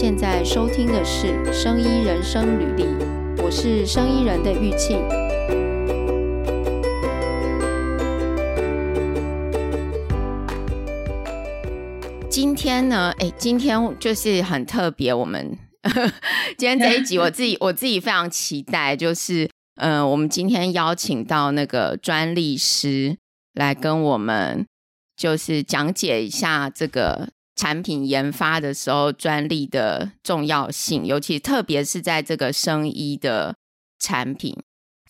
现在收听的是《生医人生履历》，我是生医人的玉庆。今天呢，哎，今天就是很特别，我们 今天这一集，我自己我自己非常期待，就是嗯、我们今天邀请到那个专利师来跟我们，就是讲解一下这个。产品研发的时候，专利的重要性，尤其特别是在这个生医的产品。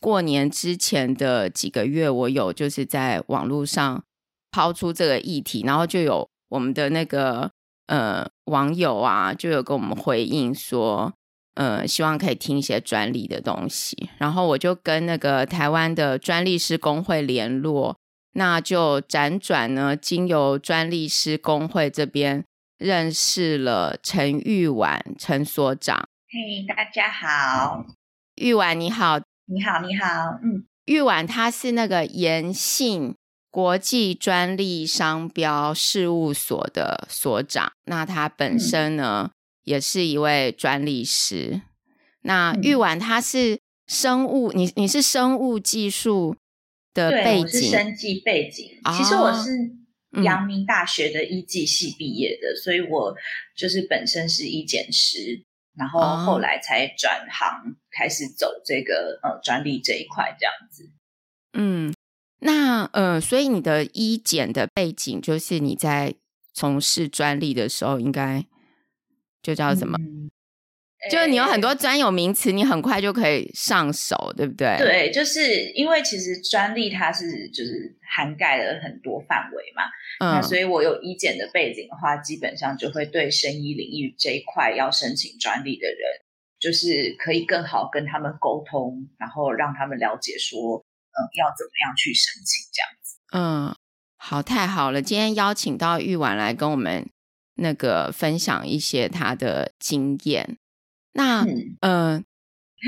过年之前的几个月，我有就是在网络上抛出这个议题，然后就有我们的那个呃网友啊，就有跟我们回应说，呃，希望可以听一些专利的东西。然后我就跟那个台湾的专利师工会联络。那就辗转呢，经由专利师工会这边认识了陈玉婉陈所长。嘿，大家好，玉婉你好，你好你好，嗯，玉婉她是那个延信国际专利商标事务所的所长，那她本身呢、嗯、也是一位专利师。那玉婉她是生物，你你是生物技术。的背景，我是生技背景。哦、其实我是阳明大学的医技系毕业的，嗯、所以我就是本身是医检师，然后后来才转行，开始走这个、哦、呃专利这一块，这样子。嗯，那呃，所以你的医检的背景，就是你在从事专利的时候，应该就叫什么？嗯就是你有很多专有名词，你很快就可以上手，对不对？对，就是因为其实专利它是就是涵盖了很多范围嘛，嗯，那所以我有医检的背景的话，基本上就会对生医领域这一块要申请专利的人，就是可以更好跟他们沟通，然后让他们了解说，嗯，要怎么样去申请这样子。嗯，好，太好了，今天邀请到玉婉来跟我们那个分享一些他的经验。那嗯、呃，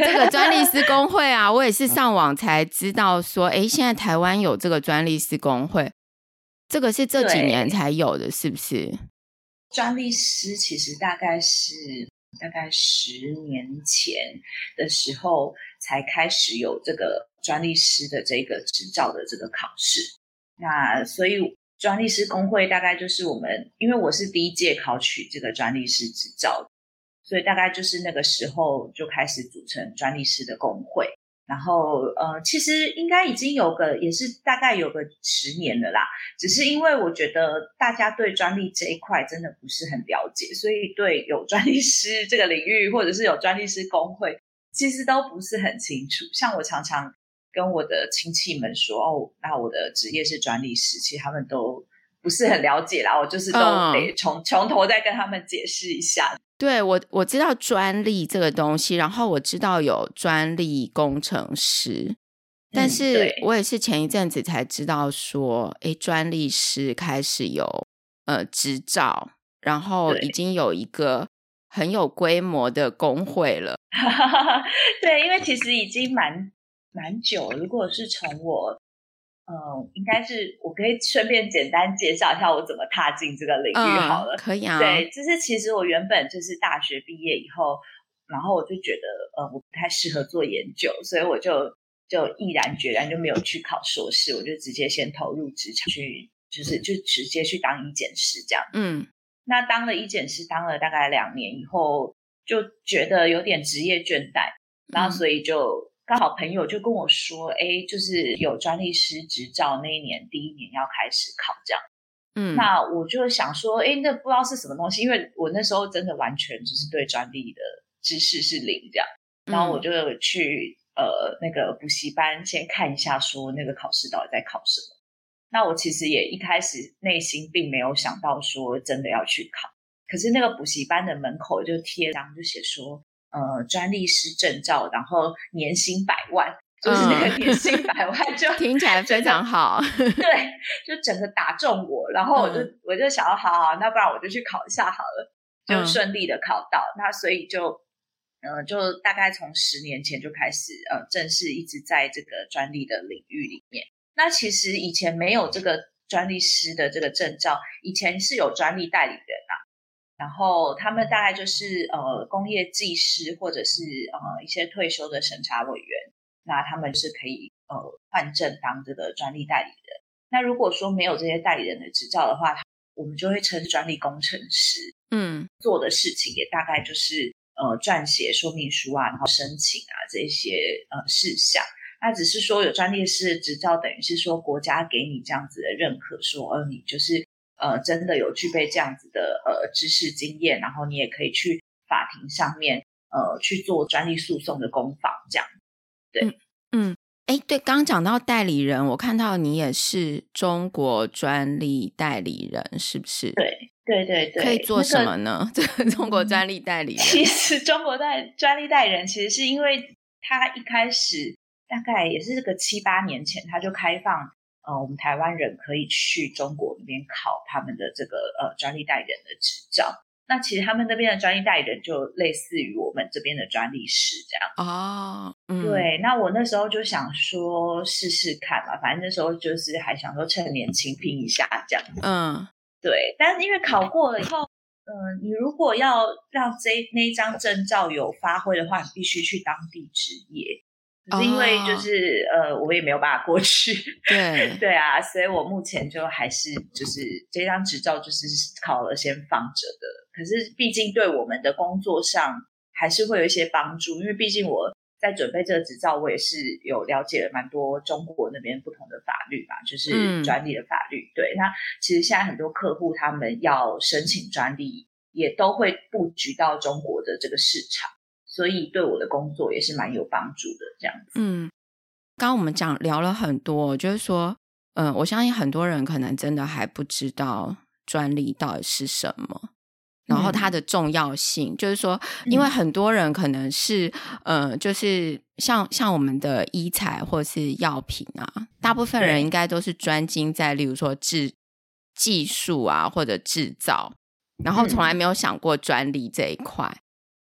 这个专利师工会啊，我也是上网才知道说，哎，现在台湾有这个专利师工会，这个是这几年才有的，是不是？专利师其实大概是大概十年前的时候才开始有这个专利师的这个执照的这个考试。那所以专利师工会大概就是我们，因为我是第一届考取这个专利师执照。所以大概就是那个时候就开始组成专利师的工会，然后呃，其实应该已经有个也是大概有个十年了啦。只是因为我觉得大家对专利这一块真的不是很了解，所以对有专利师这个领域或者是有专利师工会，其实都不是很清楚。像我常常跟我的亲戚们说，哦，那我的职业是专利师，其实他们都不是很了解啦。我就是都得从从头再跟他们解释一下。对，我我知道专利这个东西，然后我知道有专利工程师，但是我也是前一阵子才知道说，哎，专利师开始有呃执照，然后已经有一个很有规模的工会了。对，因为其实已经蛮蛮久了，如果是从我。嗯，应该是我可以顺便简单介绍一下我怎么踏进这个领域好了。嗯、可以啊。对，就是其实我原本就是大学毕业以后，然后我就觉得呃我不太适合做研究，所以我就就毅然决然就没有去考硕士，我就直接先投入职场去，就是就直接去当医检师这样。嗯，那当了医检师当了大概两年以后，就觉得有点职业倦怠，然后所以就。刚好朋友就跟我说，哎，就是有专利师执照那一年第一年要开始考这样，嗯，那我就想说，哎，那不知道是什么东西，因为我那时候真的完全就是对专利的知识是零这样，然后我就去呃那个补习班先看一下，说那个考试到底在考什么。那我其实也一开始内心并没有想到说真的要去考，可是那个补习班的门口就贴张就写说。呃，专利师证照，然后年薪百万，就是那个年薪 百万就，就听起来非常好。对，就整个打中我，然后我就、嗯、我就想要，好好，那不然我就去考一下好了，就顺利的考到。嗯、那所以就，呃，就大概从十年前就开始，呃，正式一直在这个专利的领域里面。那其实以前没有这个专利师的这个证照，以前是有专利代理人啊。然后他们大概就是呃工业技师或者是呃一些退休的审查委员，那他们是可以呃换证当这个专利代理人。那如果说没有这些代理人的执照的话，我们就会称专利工程师。嗯，做的事情也大概就是呃撰写说明书啊，然后申请啊这些呃事项。那只是说有专利师的执照，等于是说国家给你这样子的认可，说呃你就是呃真的有具备这样子的呃知识经验，然后你也可以去法庭上面呃去做专利诉讼的攻防这样。对，嗯，哎、嗯，对，刚讲到代理人，我看到你也是中国专利代理人，是不是？对，对对对，可以做什么呢？这个中国专利代理人，其实中国代专利代理人，其实是因为他一开始。大概也是这个七八年前，他就开放，呃，我们台湾人可以去中国那边考他们的这个呃专利代理人的执照。那其实他们那边的专利代理人就类似于我们这边的专利师这样。哦，嗯，对。那我那时候就想说试试看嘛，反正那时候就是还想说趁年轻拼一下这样。嗯，对。但是因为考过了以后，嗯、呃，你如果要让这那一张证照有发挥的话，你必须去当地执业。是因为就是、oh. 呃，我也没有办法过去，对对啊，所以我目前就还是就是这张执照就是考了先放着的。可是毕竟对我们的工作上还是会有一些帮助，因为毕竟我在准备这个执照，我也是有了解了蛮多中国那边不同的法律嘛，就是专利的法律。嗯、对，那其实现在很多客户他们要申请专利，也都会布局到中国的这个市场。所以对我的工作也是蛮有帮助的，这样子。嗯，刚刚我们讲聊了很多，就是说，嗯、呃，我相信很多人可能真的还不知道专利到底是什么，然后它的重要性，嗯、就是说，因为很多人可能是，呃，就是像像我们的医材或是药品啊，大部分人应该都是专精在，例如说制技术啊或者制造，然后从来没有想过专利这一块。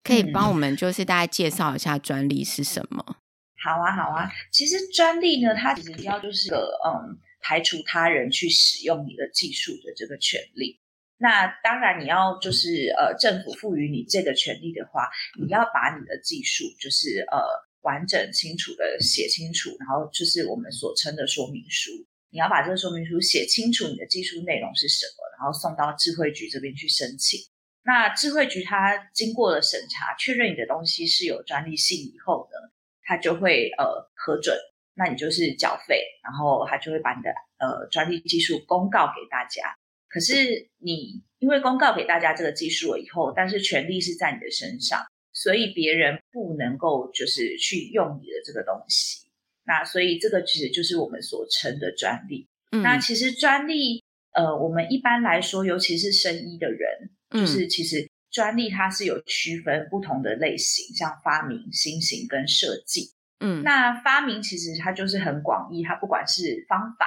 可以帮我们就是大概介绍一下专利是什么？好啊，好啊。其实专利呢，它其实要就是个嗯，排除他人去使用你的技术的这个权利。那当然，你要就是呃，政府赋予你这个权利的话，你要把你的技术就是呃，完整清楚的写清楚，然后就是我们所称的说明书。你要把这个说明书写清楚，你的技术内容是什么，然后送到智慧局这边去申请。那智慧局它经过了审查，确认你的东西是有专利性以后呢，它就会呃核准，那你就是缴费，然后它就会把你的呃专利技术公告给大家。可是你因为公告给大家这个技术了以后，但是权利是在你的身上，所以别人不能够就是去用你的这个东西。那所以这个其实就是我们所称的专利。嗯。那其实专利呃，我们一般来说，尤其是生医的人。就是其实专利它是有区分不同的类型，像发明、新型跟设计。嗯，那发明其实它就是很广义，它不管是方法，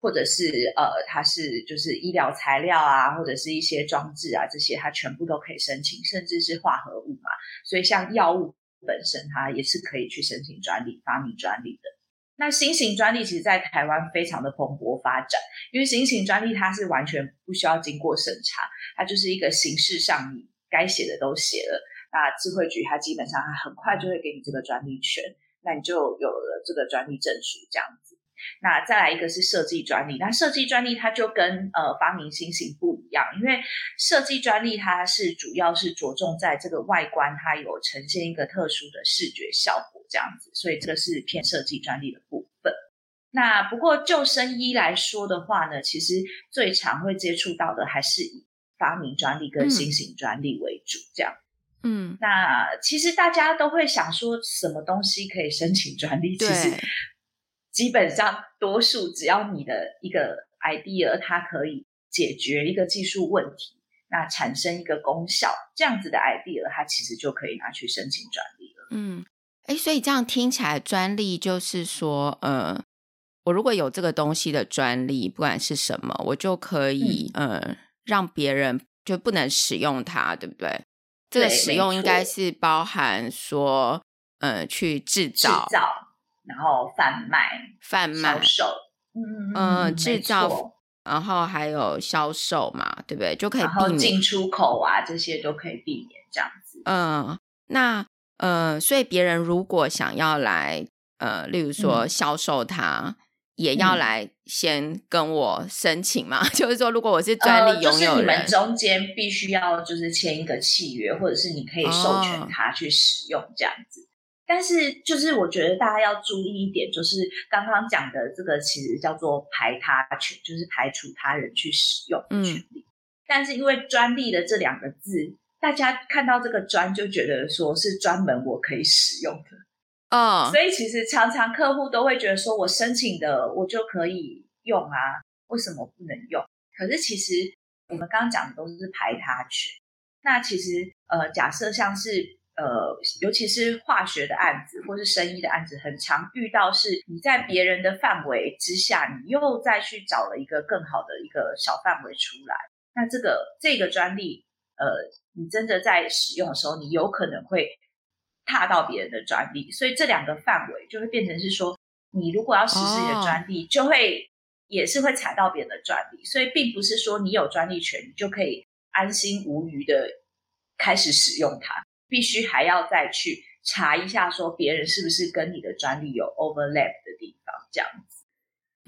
或者是呃，它是就是医疗材料啊，或者是一些装置啊，这些它全部都可以申请，甚至是化合物嘛。所以像药物本身，它也是可以去申请专利、发明专利的。那新型专利其实，在台湾非常的蓬勃发展，因为新型专利它是完全不需要经过审查，它就是一个形式上你该写的都写了，那智慧局它基本上它很快就会给你这个专利权，那你就有了这个专利证书这样子。那再来一个是设计专利，那设计专利它就跟呃发明新型不一样，因为设计专利它是主要是着重在这个外观，它有呈现一个特殊的视觉效果。这样子，所以这个是偏设计专利的部分。那不过救生衣来说的话呢，其实最常会接触到的还是以发明专利跟新型专利为主。这样，嗯，那其实大家都会想说，什么东西可以申请专利？其实基本上多数只要你的一个 idea，它可以解决一个技术问题，那产生一个功效，这样子的 idea，它其实就可以拿去申请专利了。嗯。哎，所以这样听起来，专利就是说，呃，我如果有这个东西的专利，不管是什么，我就可以，嗯、呃，让别人就不能使用它，对不对？这个使用应该是包含说，呃，去制造、制造，然后贩卖、贩卖、销售，嗯嗯，制造、然后还有销售嘛，对不对？就可以避免进出口啊，这些都可以避免这样子。嗯，那呃，所以别人如果想要来呃，例如说销售它，嗯、也要来先跟我申请嘛。嗯、就是说，如果我是专利拥有人，呃就是、你们中间必须要就是签一个契约，或者是你可以授权他去使用这样子。哦但是，就是我觉得大家要注意一点，就是刚刚讲的这个，其实叫做排他权，就是排除他人去使用的权利。嗯、但是因为专利的这两个字，大家看到这个专就觉得说是专门我可以使用的哦，所以其实常常客户都会觉得说，我申请的我就可以用啊，为什么不能用？可是其实我们刚刚讲的都是排他权。那其实呃，假设像是。呃，尤其是化学的案子或是生意的案子，很常遇到是你在别人的范围之下，你又再去找了一个更好的一个小范围出来。那这个这个专利，呃，你真的在使用的时候，你有可能会踏到别人的专利，所以这两个范围就会变成是说，你如果要实施你的专利，就会也是会踩到别人的专利。所以并不是说你有专利权，你就可以安心无余的开始使用它。必须还要再去查一下，说别人是不是跟你的专利有 overlap 的地方，这样子。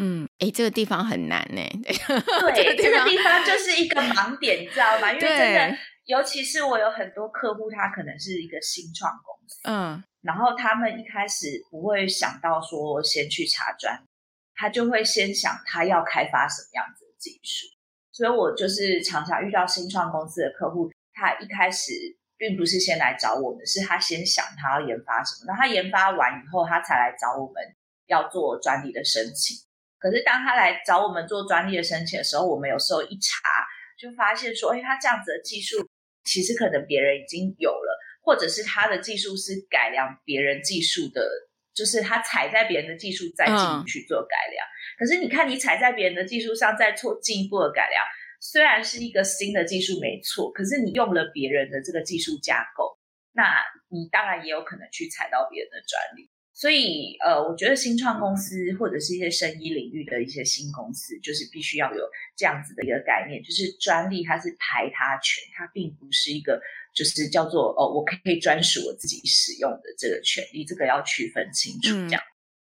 嗯，哎，这个地方很难呢。对，这个地方就是一个盲点，你知道吗？因为真的，尤其是我有很多客户，他可能是一个新创公司，嗯，然后他们一开始不会想到说先去查专，他就会先想他要开发什么样子的技术。所以我就是常常遇到新创公司的客户，他一开始。并不是先来找我们，是他先想他要研发什么，那他研发完以后，他才来找我们要做专利的申请。可是当他来找我们做专利的申请的时候，我们有时候一查就发现说，哎，他这样子的技术其实可能别人已经有了，或者是他的技术是改良别人技术的，就是他踩在别人的技术再进去做改良。嗯。可是你看，你踩在别人的技术上再做进一步的改良。虽然是一个新的技术没错，可是你用了别人的这个技术架构，那你当然也有可能去踩到别人的专利。所以，呃，我觉得新创公司或者是一些生医领域的一些新公司，就是必须要有这样子的一个概念，就是专利它是排他权，它并不是一个就是叫做哦，我可以专属我自己使用的这个权利，这个要区分清楚，这样。嗯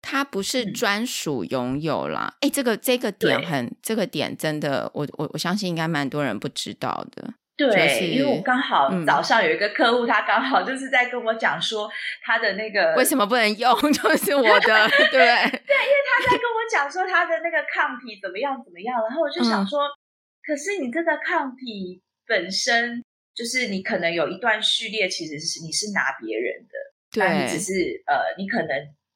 它不是专属拥有啦，哎、嗯，这个这个点很，这个点真的，我我我相信应该蛮多人不知道的。对，就是、因为我刚好早上有一个客户，嗯、他刚好就是在跟我讲说他的那个为什么不能用，就是我的，对对，因为他在跟我讲说他的那个抗体怎么样怎么样，然后我就想说，嗯、可是你这个抗体本身就是你可能有一段序列，其实是你是拿别人的，对，你只是呃，你可能。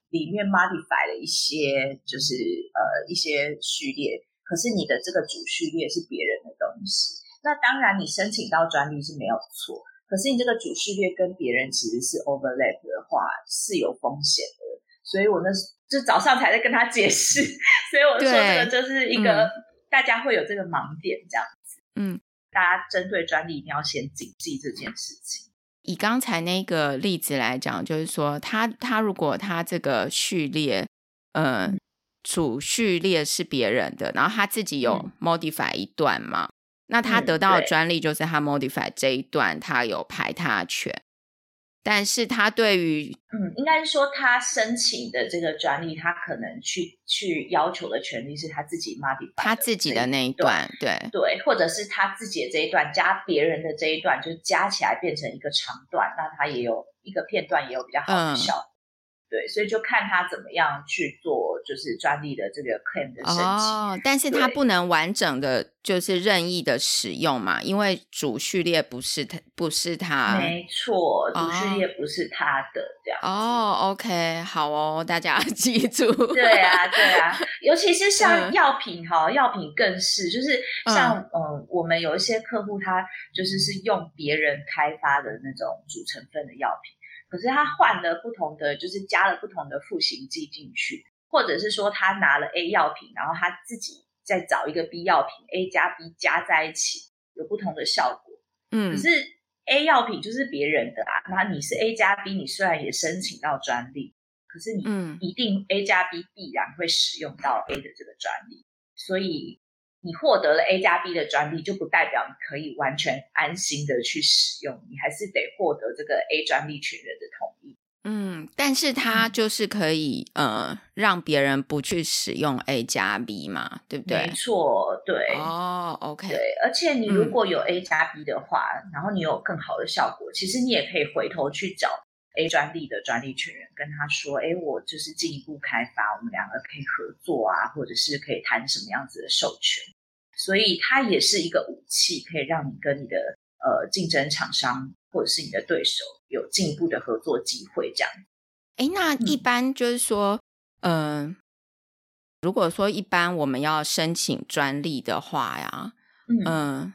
里面 modify 了一些，就是呃一些序列，可是你的这个主序列是别人的东西。那当然，你申请到专利是没有错，可是你这个主序列跟别人其实是 overlap 的话，是有风险的。所以我那时就早上才在跟他解释，所以我说这个就是一个、嗯、大家会有这个盲点这样子。嗯，大家针对专利一定要先谨记这件事情。以刚才那个例子来讲，就是说他他如果他这个序列，呃，主序列是别人的，然后他自己有 modify 一段嘛，嗯、那他得到的专利就是他 modify 这一段，他有排他权。但是他对于，嗯，应该是说他申请的这个专利，他可能去去要求的权利是他自己 modify 他自己的那一段，对对，或者是他自己的这一段加别人的这一段，就加起来变成一个长段，那他也有一个片段也有比较好的效果。嗯对，所以就看他怎么样去做，就是专利的这个 claim 的申请。哦，但是他不能完整的，就是任意的使用嘛，因为主序列不是他，不是他。没错，主序列不是他的、哦、这样。哦，OK，好哦，大家要 记住。对啊，对啊，尤其是像药品哈，嗯、药品更是，就是像嗯，嗯，我们有一些客户，他就是是用别人开发的那种主成分的药品。可是他换了不同的，就是加了不同的赋形剂进去，或者是说他拿了 A 药品，然后他自己再找一个 B 药品，A 加 B 加在一起有不同的效果。嗯，可是 A 药品就是别人的啊，那你是 A 加 B，你虽然也申请到专利，可是你一定 A 加 B 必然会使用到 A 的这个专利，所以你获得了 A 加 B 的专利，就不代表你可以完全安心的去使用，你还是得获得这个 A 专利权人的同意。嗯，但是它就是可以呃让别人不去使用 A 加 B 嘛，对不对？没错，对。哦，OK。对，而且你如果有 A 加 B 的话，嗯，然后你有更好的效果，其实你也可以回头去找 A 专利的专利权人，跟他说：“哎，我就是进一步开发，我们两个可以合作啊，或者是可以谈什么样子的授权。”所以它也是一个武器，可以让你跟你的呃竞争厂商或者是你的对手有进一步的合作机会。这样，哎，那一般就是说，嗯、呃，如果说一般我们要申请专利的话呀，嗯、呃，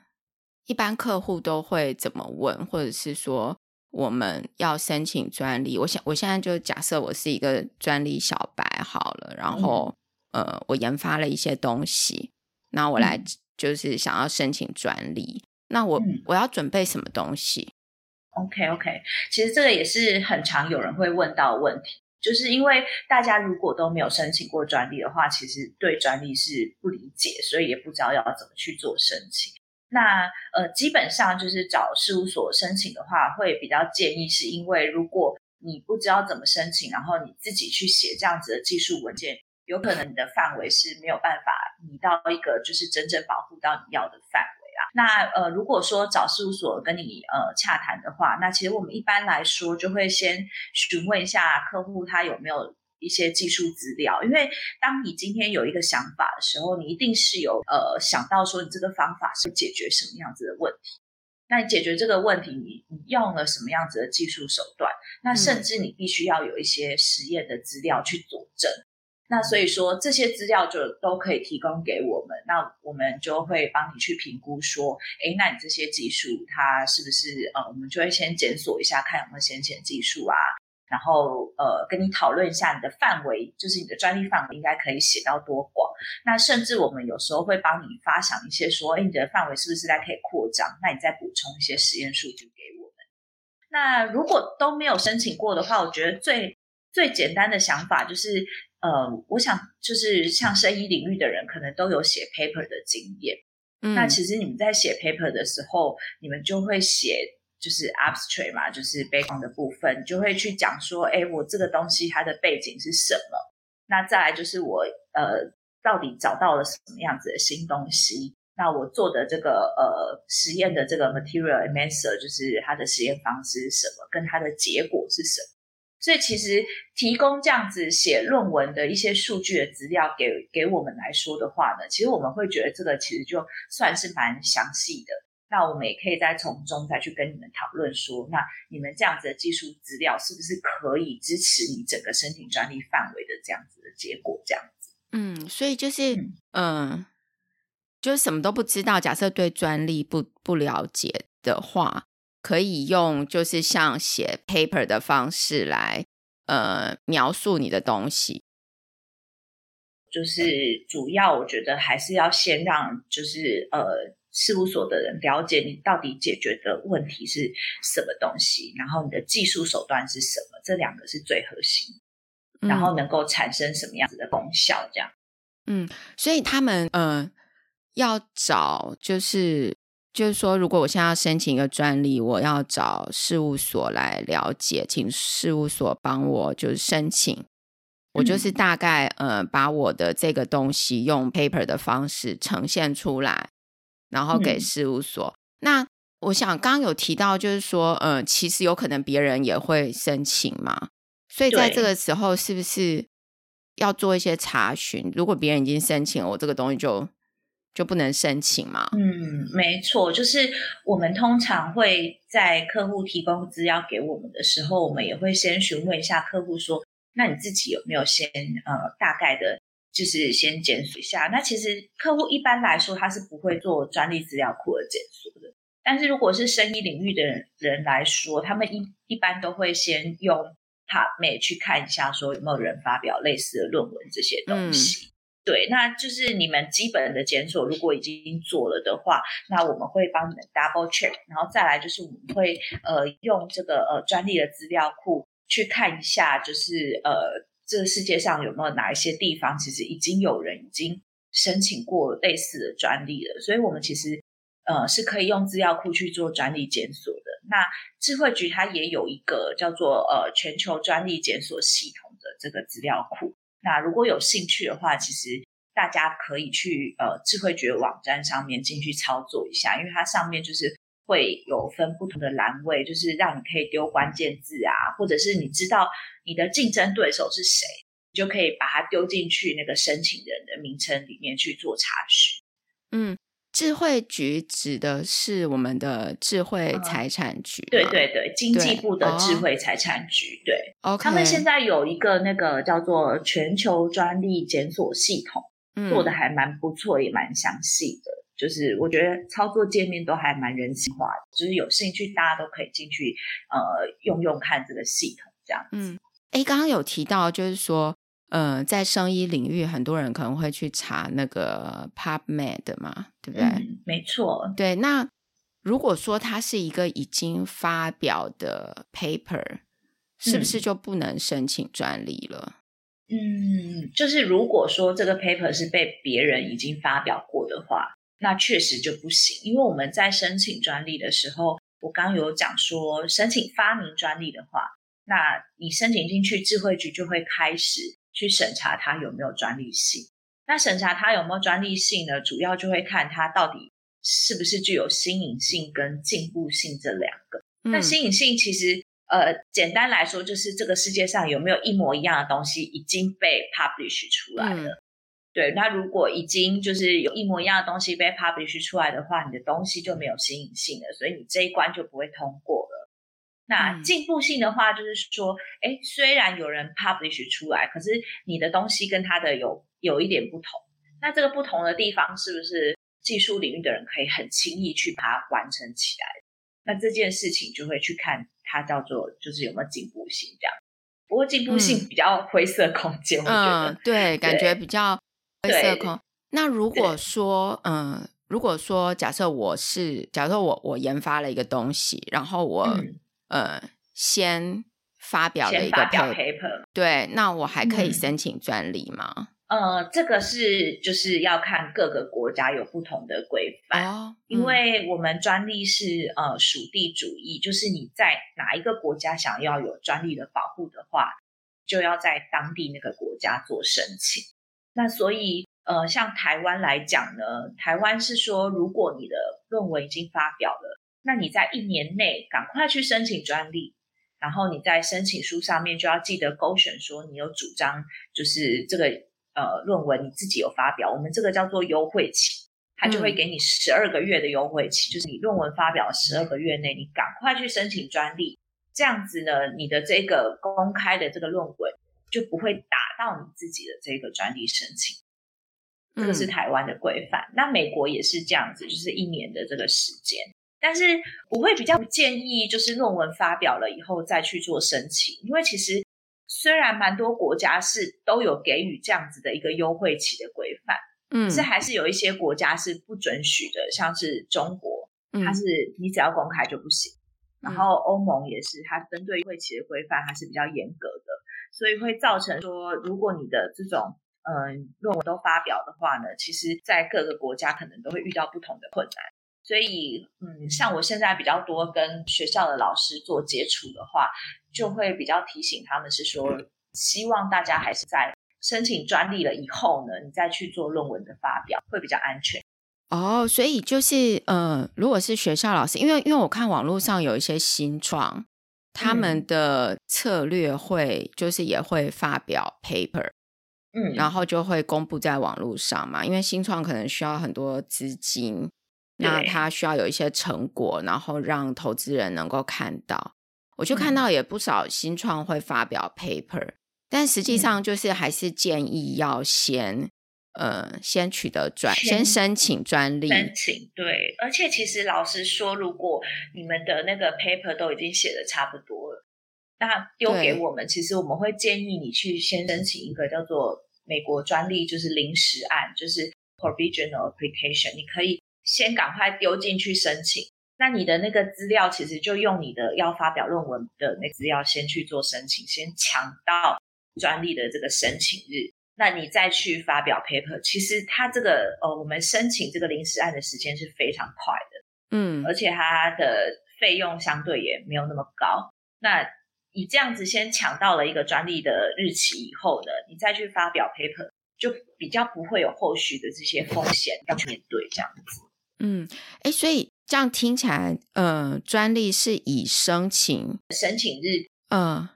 一般客户都会怎么问，或者是说我们要申请专利，我想我现在就假设我是一个专利小白好了，然后、嗯、呃，我研发了一些东西。那我来就是想要申请专利，嗯、那我我要准备什么东西？OK OK，其实这个也是很常有人会问到的问题，就是因为大家如果都没有申请过专利的话，其实对专利是不理解，所以也不知道要怎么去做申请。那呃，基本上就是找事务所申请的话，会比较建议，是因为如果你不知道怎么申请，然后你自己去写这样子的技术文件。有可能你的范围是没有办法拟到一个就是真正保护到你要的范围啊。那呃，如果说找事务所跟你呃洽谈的话，那其实我们一般来说就会先询问一下客户他有没有一些技术资料，因为当你今天有一个想法的时候，你一定是有呃想到说你这个方法是解决什么样子的问题。那你解决这个问题，你你用了什么样子的技术手段？那甚至你必须要有一些实验的资料去佐证。那所以说这些资料就都可以提供给我们，那我们就会帮你去评估说，诶，那你这些技术它是不是呃，我们就会先检索一下，看有没有先前技术啊，然后呃，跟你讨论一下你的范围，就是你的专利范围应该可以写到多广。那甚至我们有时候会帮你发想一些说，诶，你的范围是不是在可以扩张？那你再补充一些实验数据给我们。那如果都没有申请过的话，我觉得最最简单的想法就是。呃，我想就是像生医领域的人，可能都有写 paper 的经验。嗯，那其实你们在写 paper 的时候，你们就会写就是 abstract 嘛，就是 background 的部分，就会去讲说，哎，我这个东西它的背景是什么？那再来就是我呃，到底找到了什么样子的新东西？那我做的这个呃实验的这个 material and method，就是它的实验方式是什么？跟它的结果是什么？所以其实提供这样子写论文的一些数据的资料给给我们来说的话呢，其实我们会觉得这个其实就算是蛮详细的。那我们也可以再从中再去跟你们讨论说，那你们这样子的技术资料是不是可以支持你整个申请专利范围的这样子的结果？这样子，嗯，所以就是嗯、呃，就是什么都不知道，假设对专利不不了解的话。可以用就是像写 paper 的方式来呃描述你的东西，就是主要我觉得还是要先让就是呃事务所的人了解你到底解决的问题是什么东西，然后你的技术手段是什么，这两个是最核心，然后能够产生什么样子的功效，这样。嗯，所以他们呃要找就是。就是说，如果我现在要申请一个专利，我要找事务所来了解，请事务所帮我就是申请。我就是大概呃把我的这个东西用 paper 的方式呈现出来，然后给事务所。嗯、那我想刚刚有提到，就是说呃，其实有可能别人也会申请嘛，所以在这个时候是不是要做一些查询？如果别人已经申请了，我这个东西就。就不能申请吗？嗯，没错，就是我们通常会在客户提供资料给我们的时候，我们也会先询问一下客户说：“那你自己有没有先呃大概的，就是先检索一下？”那其实客户一般来说他是不会做专利资料库的检索的，但是如果是生意领域的人人来说，他们一一般都会先用 PubMed 去看一下，说有没有人发表类似的论文这些东西。嗯对，那就是你们基本的检索，如果已经做了的话，那我们会帮你们 double check，然后再来就是我们会呃用这个呃专利的资料库去看一下，就是呃这个世界上有没有哪一些地方其实已经有人已经申请过类似的专利了，所以我们其实呃是可以用资料库去做专利检索的。那智慧局它也有一个叫做呃全球专利检索系统的这个资料库。那如果有兴趣的话，其实大家可以去呃智慧局的网站上面进去操作一下，因为它上面就是会有分不同的栏位，就是让你可以丢关键字啊，或者是你知道你的竞争对手是谁，你就可以把它丢进去那个申请人的名称里面去做查询。嗯。智慧局指的是我们的智慧财产局，嗯，对对对，经济部的智慧财产局，对，哦，他们现在有一个那个叫做全球专利检索系统，嗯，做的还蛮不错，也蛮详细的，就是我觉得操作界面都还蛮人性化的，就是有兴趣大家都可以进去呃用用看这个系统这样子。嗯，哎，刚刚有提到就是说。嗯、呃，在生医领域，很多人可能会去查那个 PubMed 嘛，对不对？嗯、没错。对，那如果说它是一个已经发表的 paper，是不是就不能申请专利了？嗯，就是如果说这个 paper 是被别人已经发表过的话，那确实就不行。因为我们在申请专利的时候，我刚刚有讲说，申请发明专利的话，那你申请进去，智慧局就会开始。去审查它有没有专利性。那审查它有没有专利性呢？主要就会看它到底是不是具有新颖性跟进步性这两个。嗯、那新颖性其实，呃，简单来说就是这个世界上有没有一模一样的东西已经被 publish 出来了。嗯、对，那如果已经就是有一模一样的东西被 publish 出来的话，你的东西就没有新颖性了，所以你这一关就不会通过了。那进步性的话，就是说，哎、嗯，虽然有人 publish 出来，可是你的东西跟他的有有一点不同。那这个不同的地方，是不是技术领域的人可以很轻易去把它完成起来？那这件事情就会去看它叫做就是有没有进步性这样。不过进步性比较灰色空间，嗯、我觉得、嗯、对，感觉比较灰色空。那如果说，嗯，如果说假设我是，假设我我研发了一个东西，然后我。嗯呃，先发表了一个 paper，对，那我还可以申请专利吗？嗯、呃，这个是就是要看各个国家有不同的规范，哦嗯、因为我们专利是呃属地主义，就是你在哪一个国家想要有专利的保护的话，就要在当地那个国家做申请。那所以呃，像台湾来讲呢，台湾是说，如果你的论文已经发表了。那你在一年内赶快去申请专利，然后你在申请书上面就要记得勾选说你有主张，就是这个呃论文你自己有发表，我们这个叫做优惠期，它就会给你十二个月的优惠期，嗯、就是你论文发表十二个月内，你赶快去申请专利，这样子呢，你的这个公开的这个论文就不会打到你自己的这个专利申请。这个是台湾的规范，嗯、那美国也是这样子，就是一年的这个时间。但是我会比较不建议，就是论文发表了以后再去做申请，因为其实虽然蛮多国家是都有给予这样子的一个优惠期的规范，嗯，是还是有一些国家是不准许的，像是中国，它是你只要公开就不行，嗯、然后欧盟也是，它针对优惠期的规范还是比较严格的，所以会造成说，如果你的这种嗯、论文都发表的话呢，其实在各个国家可能都会遇到不同的困难。所以，嗯，像我现在比较多跟学校的老师做接触的话，就会比较提醒他们是说，希望大家还是在申请专利了以后呢，你再去做论文的发表，会比较安全。哦，所以就是，呃，如果是学校老师，因为因为我看网络上有一些新创，他们的策略会就是也会发表 paper，嗯，然后就会公布在网络上嘛，因为新创可能需要很多资金。那他需要有一些成果，然后让投资人能够看到。我就看到也不少新创会发表 paper，、嗯、但实际上就是还是建议要先，呃，先取得专，先申请专利。申请对，而且其实老实说，如果你们的那个 paper 都已经写的差不多了，那丢给我们，其实我们会建议你去先申请一个叫做美国专利，就是临时案，就是 provisional application，你可以。先赶快丢进去申请，那你的那个资料其实就用你的要发表论文的那资料先去做申请，先抢到专利的这个申请日，那你再去发表 paper，其实它这个呃，我们申请这个临时案的时间是非常快的，嗯，而且它的费用相对也没有那么高。那你这样子先抢到了一个专利的日期以后呢，你再去发表 paper，就比较不会有后续的这些风险要去面对这样子。嗯，哎，所以这样听起来，呃，专利是以申请申请日，嗯，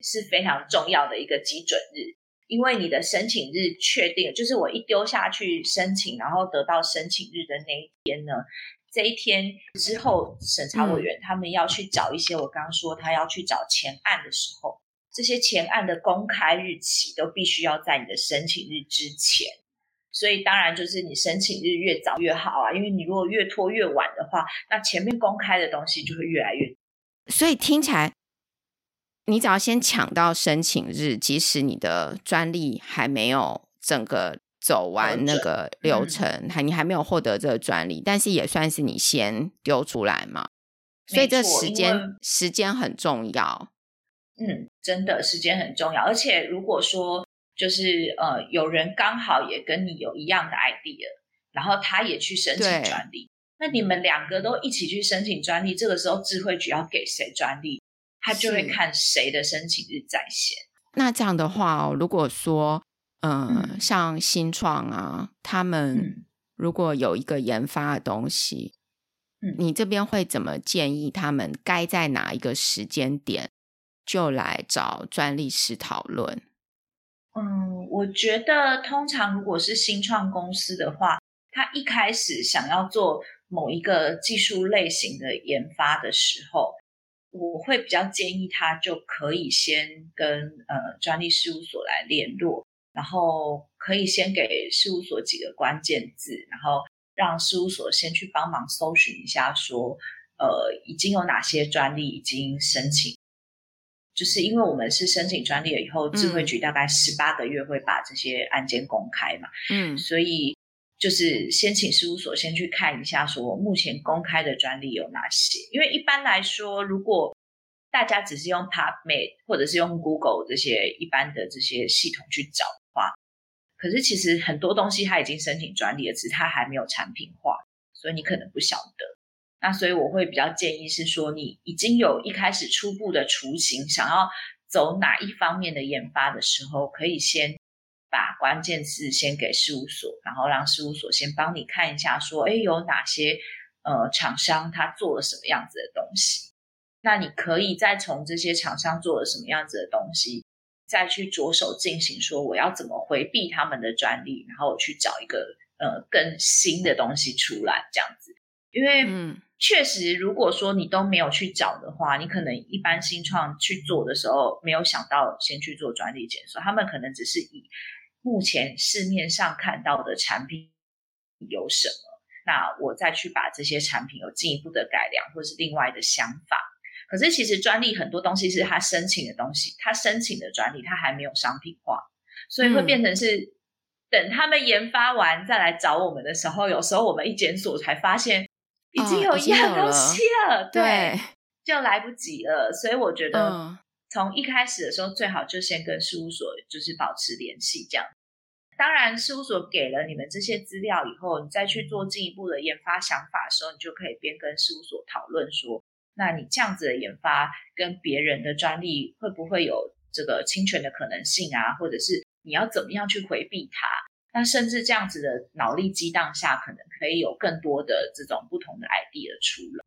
是非常重要的一个基准日。因为你的申请日确定，就是我一丢下去申请，然后得到申请日的那一天呢，这一天之后，审查委员他们要去找一些我刚刚说他要去找前案的时候，这些前案的公开日期都必须要在你的申请日之前。所以当然就是你申请日越早越好啊，因为你如果越拖越晚的话，那前面公开的东西就会越来越。所以听起来。你只要先抢到申请日，即使你的专利还没有整个走完那个流程，还、嗯、你还没有获得这个专利，但是也算是你先丢出来嘛。所以这时间时间很重要。嗯，真的时间很重要。而且如果说就是呃有人刚好也跟你有一样的 idea，然后他也去申请专利，那你们两个都一起去申请专利，这个时候智慧局要给谁专利？他就会看谁的申请日在先。那这样的话哦，如果说，呃、嗯，像新创啊，他们如果有一个研发的东西，嗯，你这边会怎么建议他们该在哪一个时间点就来找专利师讨论？嗯，我觉得通常如果是新创公司的话，他一开始想要做某一个技术类型的研发的时候。我会比较建议他就可以先跟呃专利事务所来联络，然后可以先给事务所几个关键字，然后让事务所先去帮忙搜寻一下说，说呃已经有哪些专利已经申请，就是因为我们是申请专利了以后，智慧局大概十八个月会把这些案件公开嘛，嗯，所以。就是先请事务所先去看一下，说目前公开的专利有哪些？因为一般来说，如果大家只是用 PubMed 或者是用 Google 这些一般的这些系统去找的话，可是其实很多东西它已经申请专利了，只是它还没有产品化，所以你可能不晓得。那所以我会比较建议是说，你已经有一开始初步的雏形，想要走哪一方面的研发的时候，可以先。把关键字先给事务所，然后让事务所先帮你看一下，说，哎，有哪些呃厂商他做了什么样子的东西？那你可以再从这些厂商做了什么样子的东西，再去着手进行说，我要怎么回避他们的专利，然后我去找一个呃更新的东西出来，这样子。因为嗯，确实，如果说你都没有去找的话，你可能一般新创去做的时候，没有想到先去做专利检索，他们可能只是以。目前市面上看到的产品有什么？那我再去把这些产品有进一步的改良，或是另外的想法。可是其实专利很多东西是他申请的东西，他申请的专利他还没有商品化，所以会变成是等他们研发完再来找我们的时候，有时候我们一检索才发现已经有一样东西了，哦、了对，对，就来不及了。所以我觉得。嗯从一开始的时候，最好就先跟事务所就是保持联系，这样。当然，事务所给了你们这些资料以后，你再去做进一步的研发想法的时候，你就可以边跟事务所讨论说，那你这样子的研发跟别人的专利会不会有这个侵权的可能性啊？或者是你要怎么样去回避它？那甚至这样子的脑力激荡下，可能可以有更多的这种不同的 idea 出来。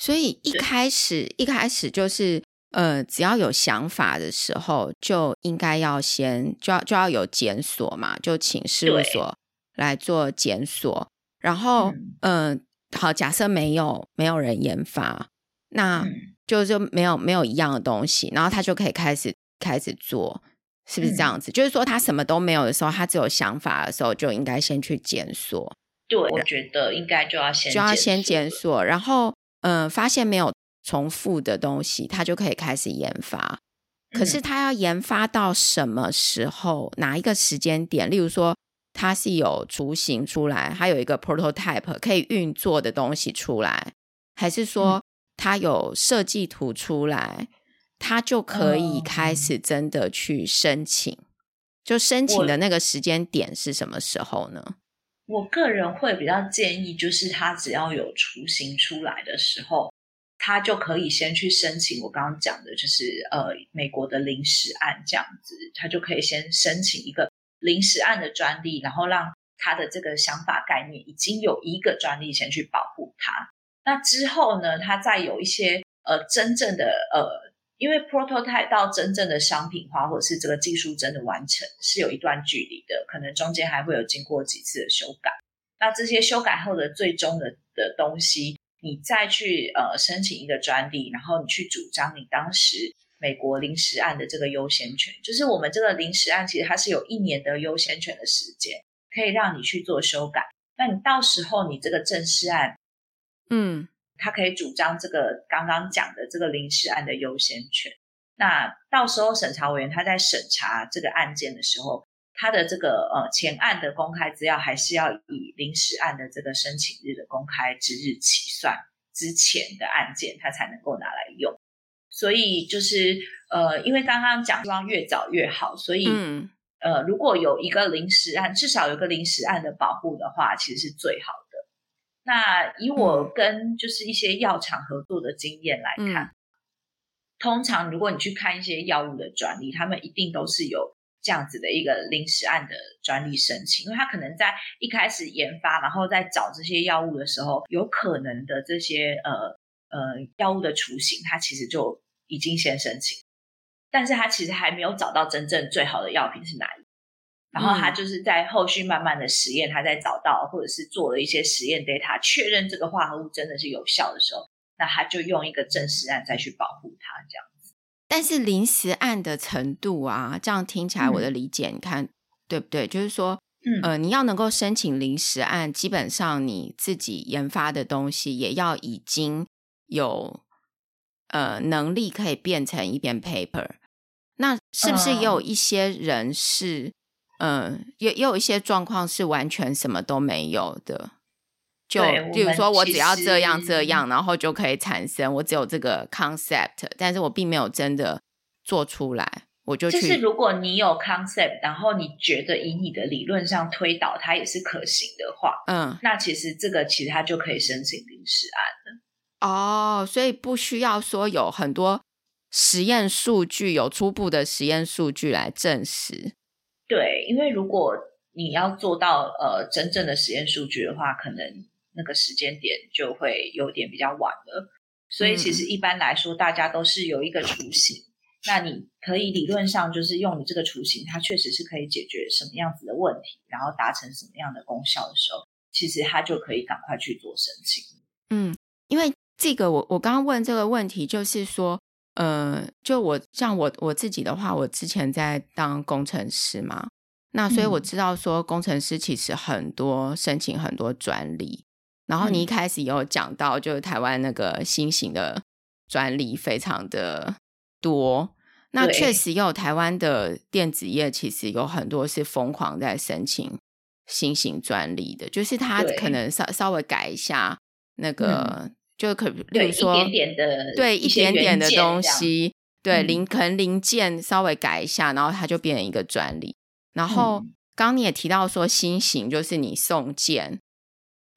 所以一开始一开始就是。呃，只要有想法的时候，就应该要先就要就要有检索嘛，就请事务所来做检索。然后，嗯、呃，好，假设没有没有人研发，那就就没有没有一样的东西，然后他就可以开始开始做，是不是这样子？嗯、就是说，他什么都没有的时候，他只有想法的时候，就应该先去检索。对，我觉得应该就要先就要先检索，然后，嗯、呃，发现没有。重复的东西，他就可以开始研发。可是他要研发到什么时候？哪一个时间点？例如说，它是有雏形出来，它有一个 prototype 可以运作的东西出来，还是说它有设计图出来，它就可以开始真的去申请就申请的那个时间点是什么时候呢？我，我个人会比较建议，就是他只要有雏形出来的时候，他就可以先去申请。我刚刚讲的就是呃，美国的临时案这样子，他就可以先申请一个临时案的专利，然后让他的这个想法概念已经有一个专利先去保护他。那之后呢，他再有一些呃真正的呃。因为 prototype 到真正的商品化，或者是这个技术真的完成，是有一段距离的，可能中间还会有经过几次的修改。那这些修改后的最终的的东西，你再去呃申请一个专利，然后你去主张你当时美国临时案的这个优先权，就是我们这个临时案其实它是有一年的优先权的时间，可以让你去做修改。那你到时候你这个正式案，嗯。他可以主张这个刚刚讲的这个临时案的优先权。那到时候审查委员他在审查这个案件的时候，他的这个呃前案的公开资料还是要以临时案的这个申请日的公开之日起算之前的案件，他才能够拿来用。所以就是呃，因为刚刚讲希望越早越好，所以、嗯、呃，如果有一个临时案，至少有个临时案的保护的话，其实是最好的。那以我跟就是一些药厂合作的经验来看，嗯、通常如果你去看一些药物的专利，他们一定都是有这样子的一个临时案的专利申请，因为他可能在一开始研发，然后在找这些药物的时候，有可能的这些呃呃药物的雏形，他其实就已经先申请，但是他其实还没有找到真正最好的药品是哪一个。然后他就是在后续慢慢的实验，他在找到或者是做了一些实验 data，确认这个化合物真的是有效的时候，那他就用一个正式案再去保护它这样子。但是临时案的程度啊，这样听起来我的理解，嗯、你看对不对？就是说，嗯呃，你要能够申请临时案，基本上你自己研发的东西也要已经有呃能力可以变成一篇 paper。那是不是也有一些人是？嗯，也也有一些状况是完全什么都没有的，就比如说我只要这样这样，然后就可以产生我只有这个 concept，但是我并没有真的做出来，我就去。就是如果你有 concept，然后你觉得以你的理论上推导它也是可行的话，嗯，那其实这个其实它就可以申请临时案了。哦，所以不需要说有很多实验数据，有初步的实验数据来证实。对，因为如果你要做到呃真正的实验数据的话，可能那个时间点就会有点比较晚了。所以其实一般来说，大家都是有一个雏形，嗯、那你可以理论上就是用你这个雏形，它确实是可以解决什么样子的问题，然后达成什么样的功效的时候，其实它就可以赶快去做申请。嗯，因为这个我我刚刚问这个问题，就是说。呃，就我像我我自己的话，我之前在当工程师嘛，那所以我知道说工程师其实很多申请很多专利，然后你一开始也有讲到，就是台湾那个新型的专利非常的多，那确实也有台湾的电子业其实有很多是疯狂在申请新型专利的，就是它可能稍稍微改一下那个。嗯就可，例如说，一点点的，对，一点点的东西，对，零可能零件稍微改一下，然后它就变成一个专利。然后刚刚你也提到说，新型就是你送件，嗯、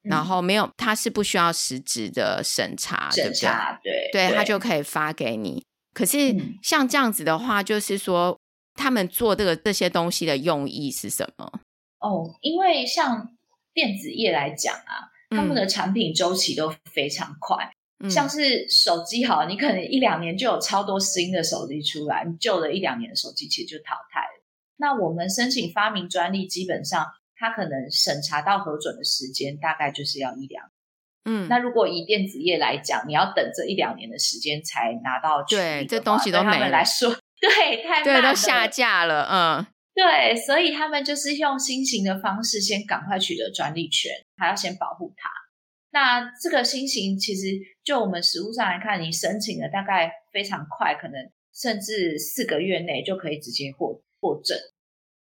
然后没有，它是不需要实质的审查，审查，对对，对，它就可以发给你。可是像这样子的话，就是说，他们做这个这些东西的用意是什么？哦，因为像电子业来讲啊。他们的产品周期都非常快，嗯、像是手机好，你可能一两年就有超多新的手机出来，你旧的一两年的手机其实就淘汰了。那我们申请发明专利，基本上它可能审查到核准的时间大概就是要一两。嗯，那如果以电子业来讲，你要等这一两年的时间才拿到，对，这东西都没来说，对，太了，对，都下架了，嗯。对，所以他们就是用新型的方式，先赶快取得专利权，还要先保护它。那这个新型其实就我们实务上来看，你申请的大概非常快，可能甚至四个月内就可以直接获获证，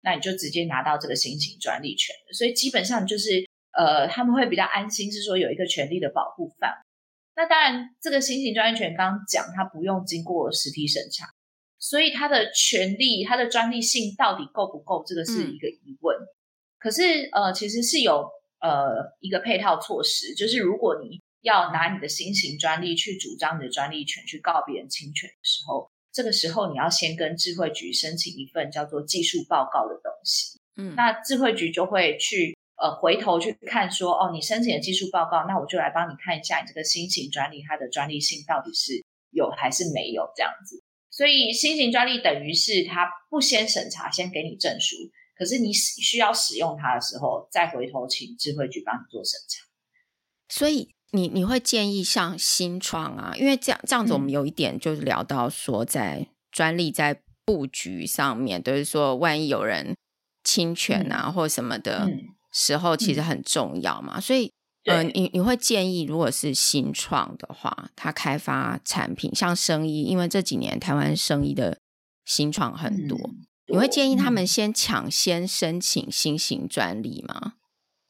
那你就直接拿到这个新型专利权。所以基本上就是呃，他们会比较安心，是说有一个权利的保护范围。那当然，这个新型专利权刚刚讲，它不用经过实体审查。所以它的权利、它的专利性到底够不够，这个是一个疑问。嗯、可是呃，其实是有呃一个配套措施，就是如果你要拿你的新型专利去主张你的专利权，去告别人侵权的时候，这个时候你要先跟智慧局申请一份叫做技术报告的东西。嗯，那智慧局就会去呃回头去看说，哦，你申请的技术报告，那我就来帮你看一下你这个新型专利它的专利性到底是有还是没有这样子。所以新型专利等于是它不先审查，先给你证书，可是你需要使用它的时候，再回头请智慧局帮你做审查。所以。你你会建议像新创啊，因为这样这样子，我们有一点就是聊到说，在专利在布局上面，都、嗯、是说万一有人侵权啊、嗯、或什么的时候，其实很重要嘛。嗯、所以，呃，你你会建议，如果是新创的话，他开发产品像生意，因为这几年台湾生意的新创很多，嗯、你会建议他们先抢先申请新型专利吗？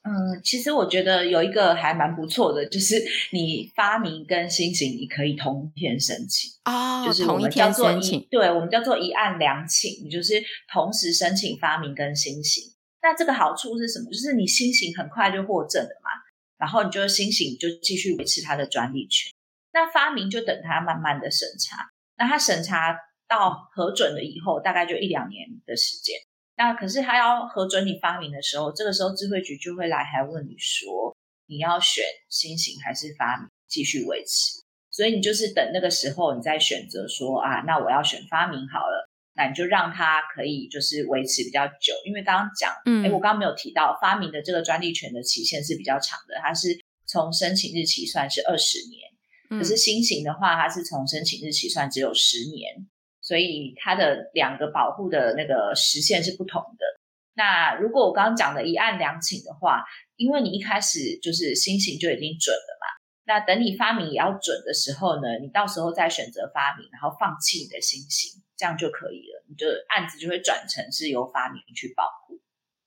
嗯，其实我觉得有一个还蛮不错的，就是你发明跟新型你可以同一天申请啊，哦、就是我们叫做一，对，我们叫做一案两请，你就是同时申请发明跟新型。那这个好处是什么？就是你新型很快就获证了嘛，然后你就新型就继续维持它的专利权。那发明就等它慢慢的审查，那它审查到核准了以后，大概就一两年的时间。那可是他要核准你发明的时候，这个时候智慧局就会来还问你说，你要选新型还是发明继续维持？所以你就是等那个时候，你再选择说啊，那我要选发明好了，那你就让它可以就是维持比较久，因为刚刚讲，嗯，诶，我刚刚没有提到发明的这个专利权的期限是比较长的，它是从申请日起算是二十年，可是新型的话，它是从申请日起算只有十年。所以它的两个保护的那个时限是不同的。那如果我刚刚讲的一案两请的话，因为你一开始就是新型就已经准了嘛，那等你发明也要准的时候呢，你到时候再选择发明，然后放弃你的新型，这样就可以了。你就案子就会转成是由发明去保护。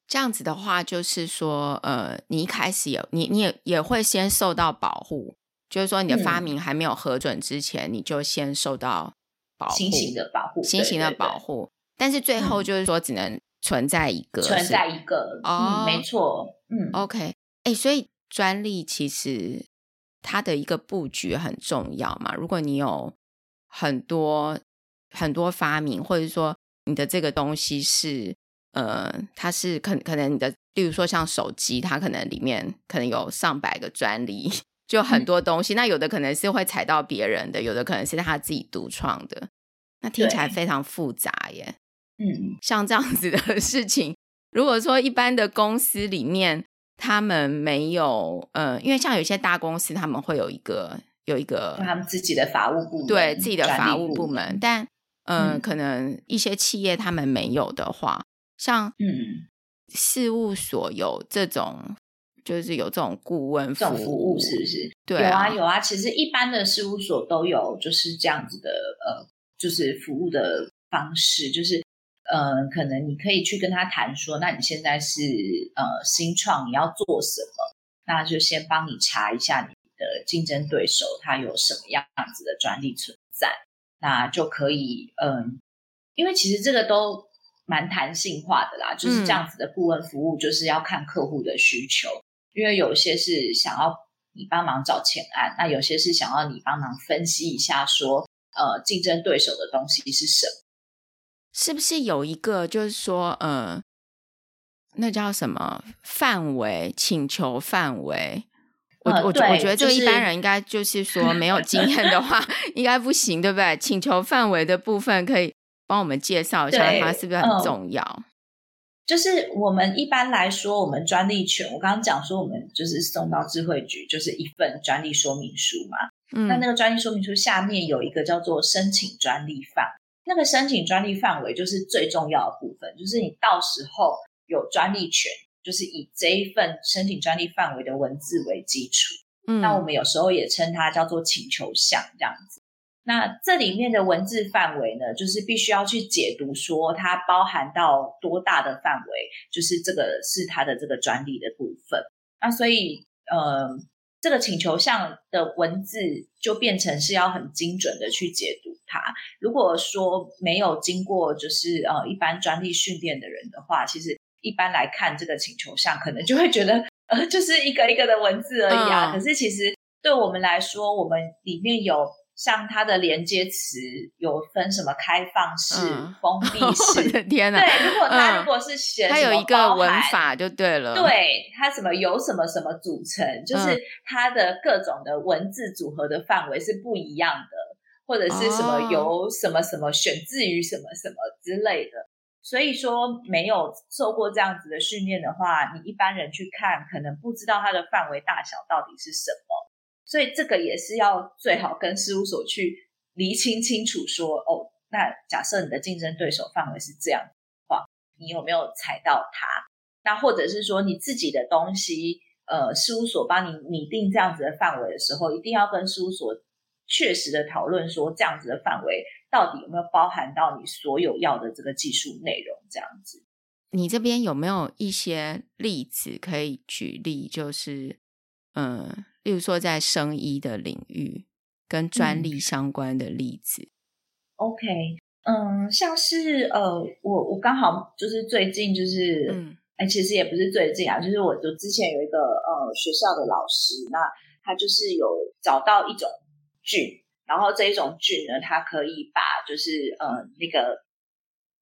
这样子的话，就是说，呃，你一开始有你你也也会先受到保护，就是说你的发明还没有核准之前，嗯、你就先受到。新型的保护，新型的保护，但是最后就是说只能存在一个，存在一个，哦，没错，嗯，OK，哎，所以专利其实它的一个布局很重要嘛。如果你有很多很多发明，或者说你的这个东西是，呃，它是可可能你的，例如说像手机，它可能里面可能有上百个专利。就很多东西，嗯、那有的可能是会踩到别人的，有的可能是他自己独创的，那听起来非常复杂耶。嗯，像这样子的 事情，如果说一般的公司里面他们没有，呃，因为像有些大公司他们会有一个有一个他们自己的法务部门，对自己的法务部门，但呃，嗯、可能一些企业他们没有的话，像嗯，事务所有这种。就是有这种顾问这种服务，是不是？对啊，有啊，有啊。其实一般的事务所都有，就是这样子的，呃，就是服务的方式，就是，呃，可能你可以去跟他谈说，那你现在是呃新创，你要做什么？那就先帮你查一下你的竞争对手他有什么样子的专利存在，那就可以，嗯、呃，因为其实这个都蛮弹性化的啦，就是这样子的顾问服务，就是要看客户的需求。因为有些是想要你帮忙找前案，那有些是想要你帮忙分析一下说，呃竞争对手的东西是什么？是不是有一个就是说，呃，那叫什么范围？请求范围？我、呃、我我觉得这个一般人应该就是说没有经验的话，应该不行，对不对？请求范围的部分可以帮我们介绍一下，它是不是很重要？就是我们一般来说，我们专利权，我刚刚讲说，我们就是送到智慧局，就是一份专利说明书嘛。嗯，那那个专利说明书下面有一个叫做申请专利范，那个申请专利范围就是最重要的部分，就是你到时候有专利权，就是以这一份申请专利范围的文字为基础。嗯，那我们有时候也称它叫做请求项这样子。那这里面的文字范围呢，就是必须要去解读说它包含到多大的范围，就是这个是它的这个专利的部分。那所以，呃，这个请求项的文字就变成是要很精准的去解读它。如果说没有经过就是呃一般专利训练的人的话，其实一般来看这个请求项，可能就会觉得呃就是一个一个的文字而已啊。嗯、可是其实对我们来说，我们里面有。像它的连接词有分什么开放式、嗯、封闭式？我的天哪！对，如果它如果是写它有一个文法就对了。对，它什么由什么什么组成，就是它的各种的文字组合的范围是不一样的，或者是什么由什么什么选自于什么什么之类的。所以说，没有受过这样子的训练的话，你一般人去看，可能不知道它的范围大小到底是什么。所以这个也是要最好跟事务所去厘清清楚说，哦，那假设你的竞争对手范围是这样的话，你有没有踩到它？那或者是说你自己的东西，呃，事务所帮你拟定这样子的范围的时候，一定要跟事务所确实的讨论说，这样子的范围到底有没有包含到你所有要的这个技术内容？这样子，你这边有没有一些例子可以举例？就是，嗯。例如说，在生医的领域跟专利相关的例子。嗯、OK，嗯，像是呃，我我刚好就是最近就是，嗯，哎，其实也不是最近啊，就是我就之前有一个呃学校的老师，那他就是有找到一种菌，然后这一种菌呢，它可以把就是呃那个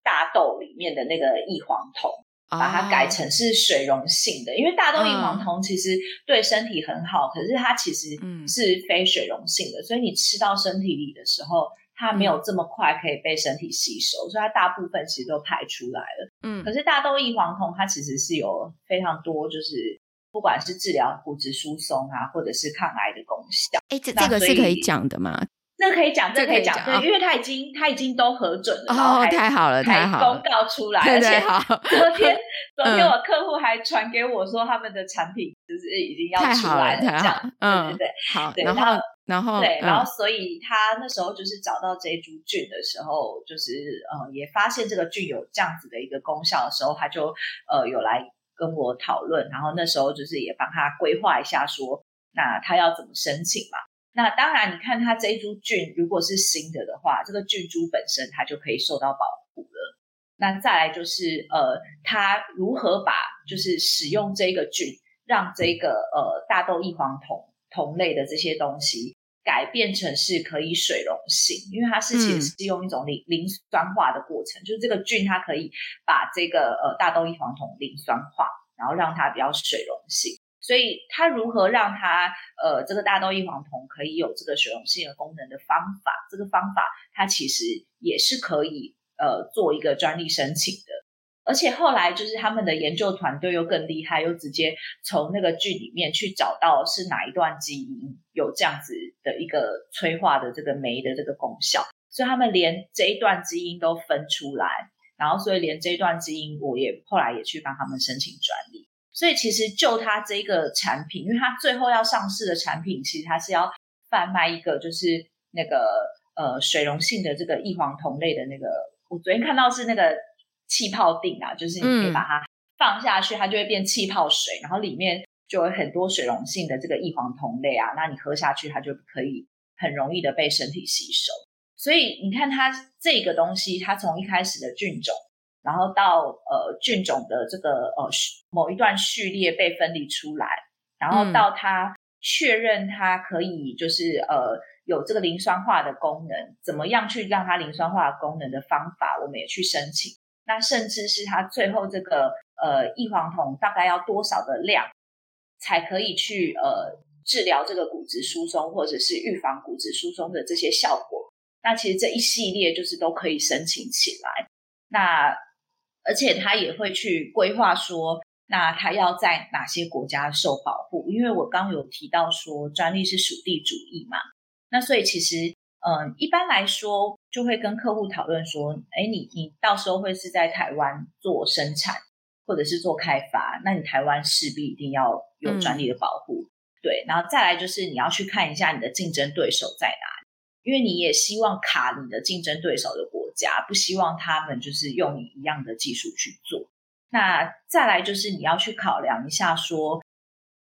大豆里面的那个异黄酮。把它改成是水溶性的，因为大豆异黄酮其实对身体很好，可是它其实是非水溶性的，所以你吃到身体里的时候，它没有这么快可以被身体吸收，所以它大部分其实都排出来了。嗯，可是大豆异黄酮它其实是有非常多，就是不管是治疗骨质疏松啊，或者是抗癌的功效。哎，这这个是可以讲的吗？这可以讲，这可以讲，对，因为他已经他已经都核准了，然后还太好了，太好了，公告出来，而且 昨天 昨天我客户还传给我说他们的产品就是已经要出来了，这样，嗯，对对对，好，然后然后对，然后所以他那时候就是找到这一株菌的时候，就是呃也发现这个菌有这样子的一个功效的时候，他就呃有来跟我讨论，然后那时候就是也帮他规划一下说，那他要怎么申请嘛。那当然，你看它这一株菌如果是新的的话，这个菌株本身它就可以受到保护了。那再来就是呃，它如何把就是使用这个菌，让这个呃大豆异黄酮酮类的这些东西改变成是可以水溶性，因为它是其实是用一种磷磷酸化的过程，就是这个菌它可以把这个呃大豆异黄酮磷酸化，然后让它比较水溶性。所以，它如何让它呃，这个大豆异黄酮可以有这个水溶性的功能的方法，这个方法它其实也是可以呃做一个专利申请的。而且后来就是他们的研究团队又更厉害，又直接从那个菌里面去找到是哪一段基因有这样子的一个催化的这个酶的这个功效，所以他们连这一段基因都分出来，然后所以连这一段基因我也后来也去帮他们申请专利。所以其实就它这个产品，因为它最后要上市的产品，其实它是要贩卖一个就是那个呃水溶性的这个异黄酮类的那个。我昨天看到是那个气泡锭啊，就是你可以把它放下去，它就会变气泡水，然后里面就有很多水溶性的这个异黄酮类啊，那你喝下去，它就可以很容易的被身体吸收。所以你看它这个东西，它从一开始的菌种。然后到呃菌种的这个呃某一段序列被分离出来，然后到它确认它可以就是呃有这个磷酸化的功能，怎么样去让它磷酸化的功能的方法，我们也去申请。那甚至是它最后这个呃异黄酮大概要多少的量，才可以去呃治疗这个骨质疏松或者是预防骨质疏松的这些效果。那其实这一系列就是都可以申请起来。那而且他也会去规划说，那他要在哪些国家受保护？因为我刚有提到说，专利是属地主义嘛，那所以其实，嗯，一般来说就会跟客户讨论说，哎，你你到时候会是在台湾做生产或者是做开发，那你台湾势必一定要有专利的保护，嗯、对。然后再来就是你要去看一下你的竞争对手在哪里，因为你也希望卡你的竞争对手的国。家不希望他们就是用你一样的技术去做。那再来就是你要去考量一下，说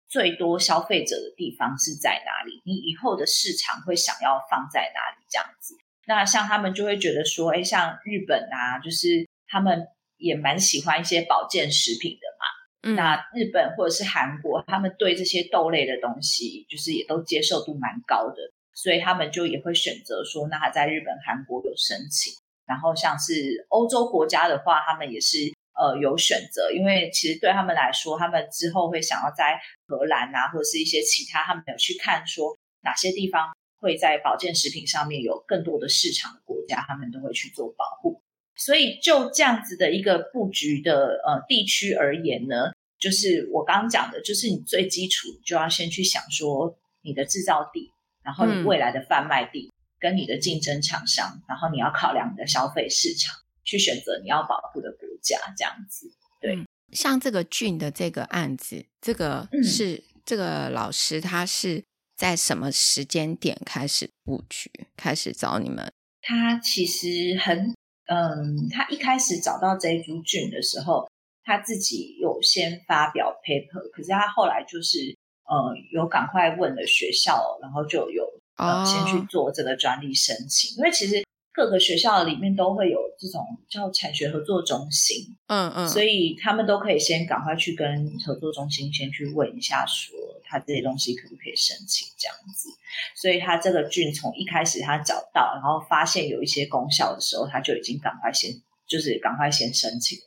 最多消费者的地方是在哪里？你以后的市场会想要放在哪里？这样子。那像他们就会觉得说，哎，像日本啊，就是他们也蛮喜欢一些保健食品的嘛。嗯、那日本或者是韩国，他们对这些豆类的东西，就是也都接受度蛮高的，所以他们就也会选择说，那他在日本、韩国有申请。然后像是欧洲国家的话，他们也是呃有选择，因为其实对他们来说，他们之后会想要在荷兰啊，或者是一些其他，他们有去看说哪些地方会在保健食品上面有更多的市场的国家，他们都会去做保护。所以就这样子的一个布局的呃地区而言呢，就是我刚刚讲的，就是你最基础就要先去想说你的制造地，然后你未来的贩卖地，嗯、跟你的竞争厂商，然后你要考量你的消费市场，去选择你要保护的国家，这样子。对，嗯、像这个菌的这个案子，这个是、嗯、这个老师他是在什么时间点开始布局，开始找你们？他其实很。嗯，他一开始找到这一株菌的时候，他自己有先发表 paper，可是他后来就是呃有赶快问了学校，然后就有呃先去做这个专利申请，因为其实各个学校里面都会有这种叫产学合作中心，嗯嗯，所以他们都可以先赶快去跟合作中心先去问一下说。他这些东西可不可以申请这样子？所以他这个菌从一开始他找到，然后发现有一些功效的时候，他就已经赶快先就是赶快先申请。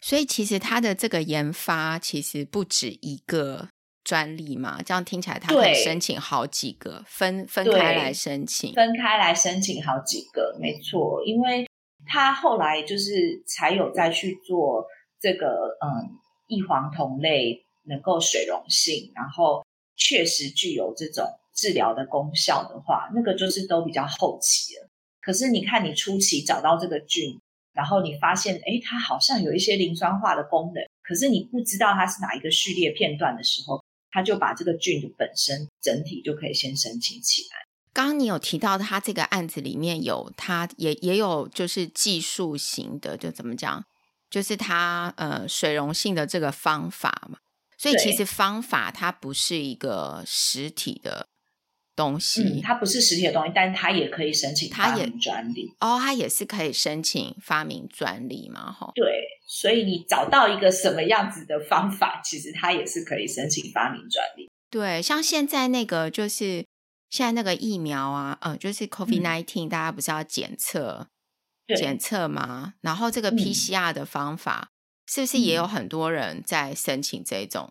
所以其实他的这个研发其实不止一个专利嘛，这样听起来他可以申请好几个，分分开来申请，分开来申请好几个，没错。因为他后来就是才有再去做这个嗯异黄酮类。能够水溶性，然后确实具有这种治疗的功效的话，那个就是都比较后期了。可是你看，你初期找到这个菌，然后你发现，哎，它好像有一些磷酸化的功能，可是你不知道它是哪一个序列片段的时候，它就把这个菌的本身整体就可以先申请起来。刚刚你有提到，他这个案子里面有，他也也有就是技术型的，就怎么讲，就是他呃水溶性的这个方法嘛。所以其实方法它不是一个实体的东西，嗯，它不是实体的东西，但是它也可以申请发明专利。哦，它也是可以申请发明专利嘛？哈，对。所以你找到一个什么样子的方法，其实它也是可以申请发明专利。对，像现在那个就是现在那个疫苗啊，呃，就是 COVID nineteen，、嗯，大家不是要检测检测吗？然后这个 PCR 的方法。嗯是不是也有很多人在申请这种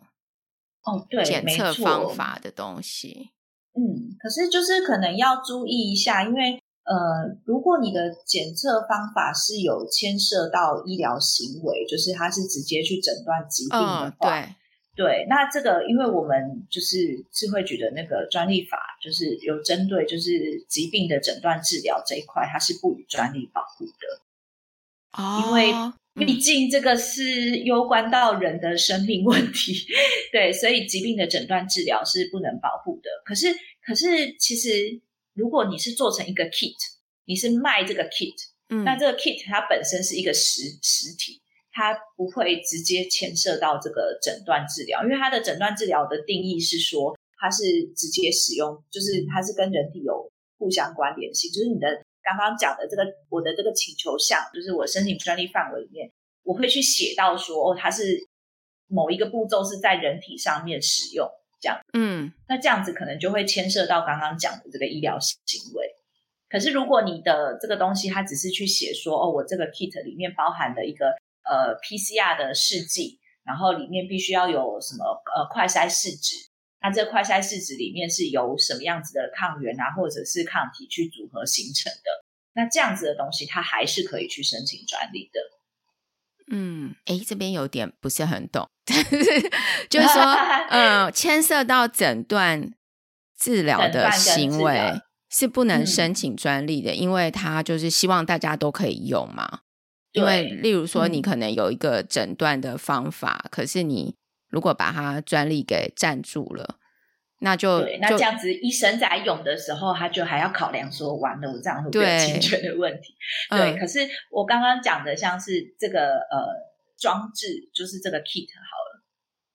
哦？对，检测方法的东西。嗯，可是就是可能要注意一下，因为呃，如果你的检测方法是有牵涉到医疗行为，就是它是直接去诊断疾病的话，嗯、对对，那这个因为我们就是智慧局的那个专利法，就是有针对就是疾病的诊断治疗这一块，它是不予专利保护的。哦，因为。毕竟这个是攸关到人的生命问题，对，所以疾病的诊断治疗是不能保护的。可是，可是其实如果你是做成一个 kit，你是卖这个 kit，嗯，那这个 kit 它本身是一个实实体，它不会直接牵涉到这个诊断治疗，因为它的诊断治疗的定义是说它是直接使用，就是它是跟人体有互相关联性，就是你的。刚刚讲的这个，我的这个请求项，就是我申请专利范围里面，我会去写到说，哦，它是某一个步骤是在人体上面使用，这样，嗯，那这样子可能就会牵涉到刚刚讲的这个医疗行为。可是如果你的这个东西，它只是去写说，哦，我这个 kit 里面包含的一个呃 PCR 的试剂，然后里面必须要有什么呃快筛试纸。它这个快筛试纸里面是由什么样子的抗原啊，或者是抗体去组合形成的？那这样子的东西，它还是可以去申请专利的。嗯，诶，这边有点不是很懂，就是说，嗯、呃，牵涉到诊断治疗的行为是不能申请专利的，嗯、因为它就是希望大家都可以用嘛。因为，例如说，你可能有一个诊断的方法，嗯、可是你。如果把它专利给占住了，那就对，那这样子医生在用的时候，他就还要考量说，完了，我这样会不会有侵权的问题？对，对嗯、可是我刚刚讲的像是这个呃装置，就是这个 kit 好了，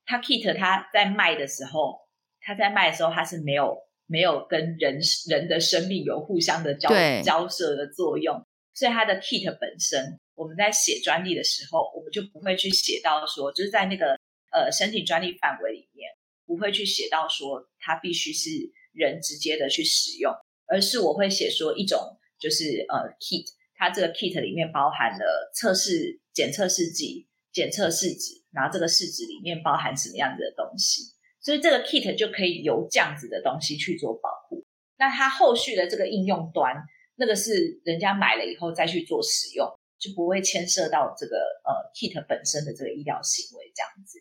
它 kit 它在卖的时候，它在卖的时候它是没有没有跟人人的生命有互相的交交涉的作用，所以它的 kit 本身，我们在写专利的时候，我们就不会去写到说，就是在那个呃申请专利范围里面，不会去写到说它必须是人直接的去使用，而是我会写说一种就是呃 kit，它这个 kit 里面包含了测试检测试剂、检测试纸，然后这个试纸里面包含什么样子的东西。所以这个 kit 就可以由这样子的东西去做保护。那它后续的这个应用端，那个是人家买了以后再去做使用，就不会牵涉到这个呃 kit 本身的这个医疗行为这样子。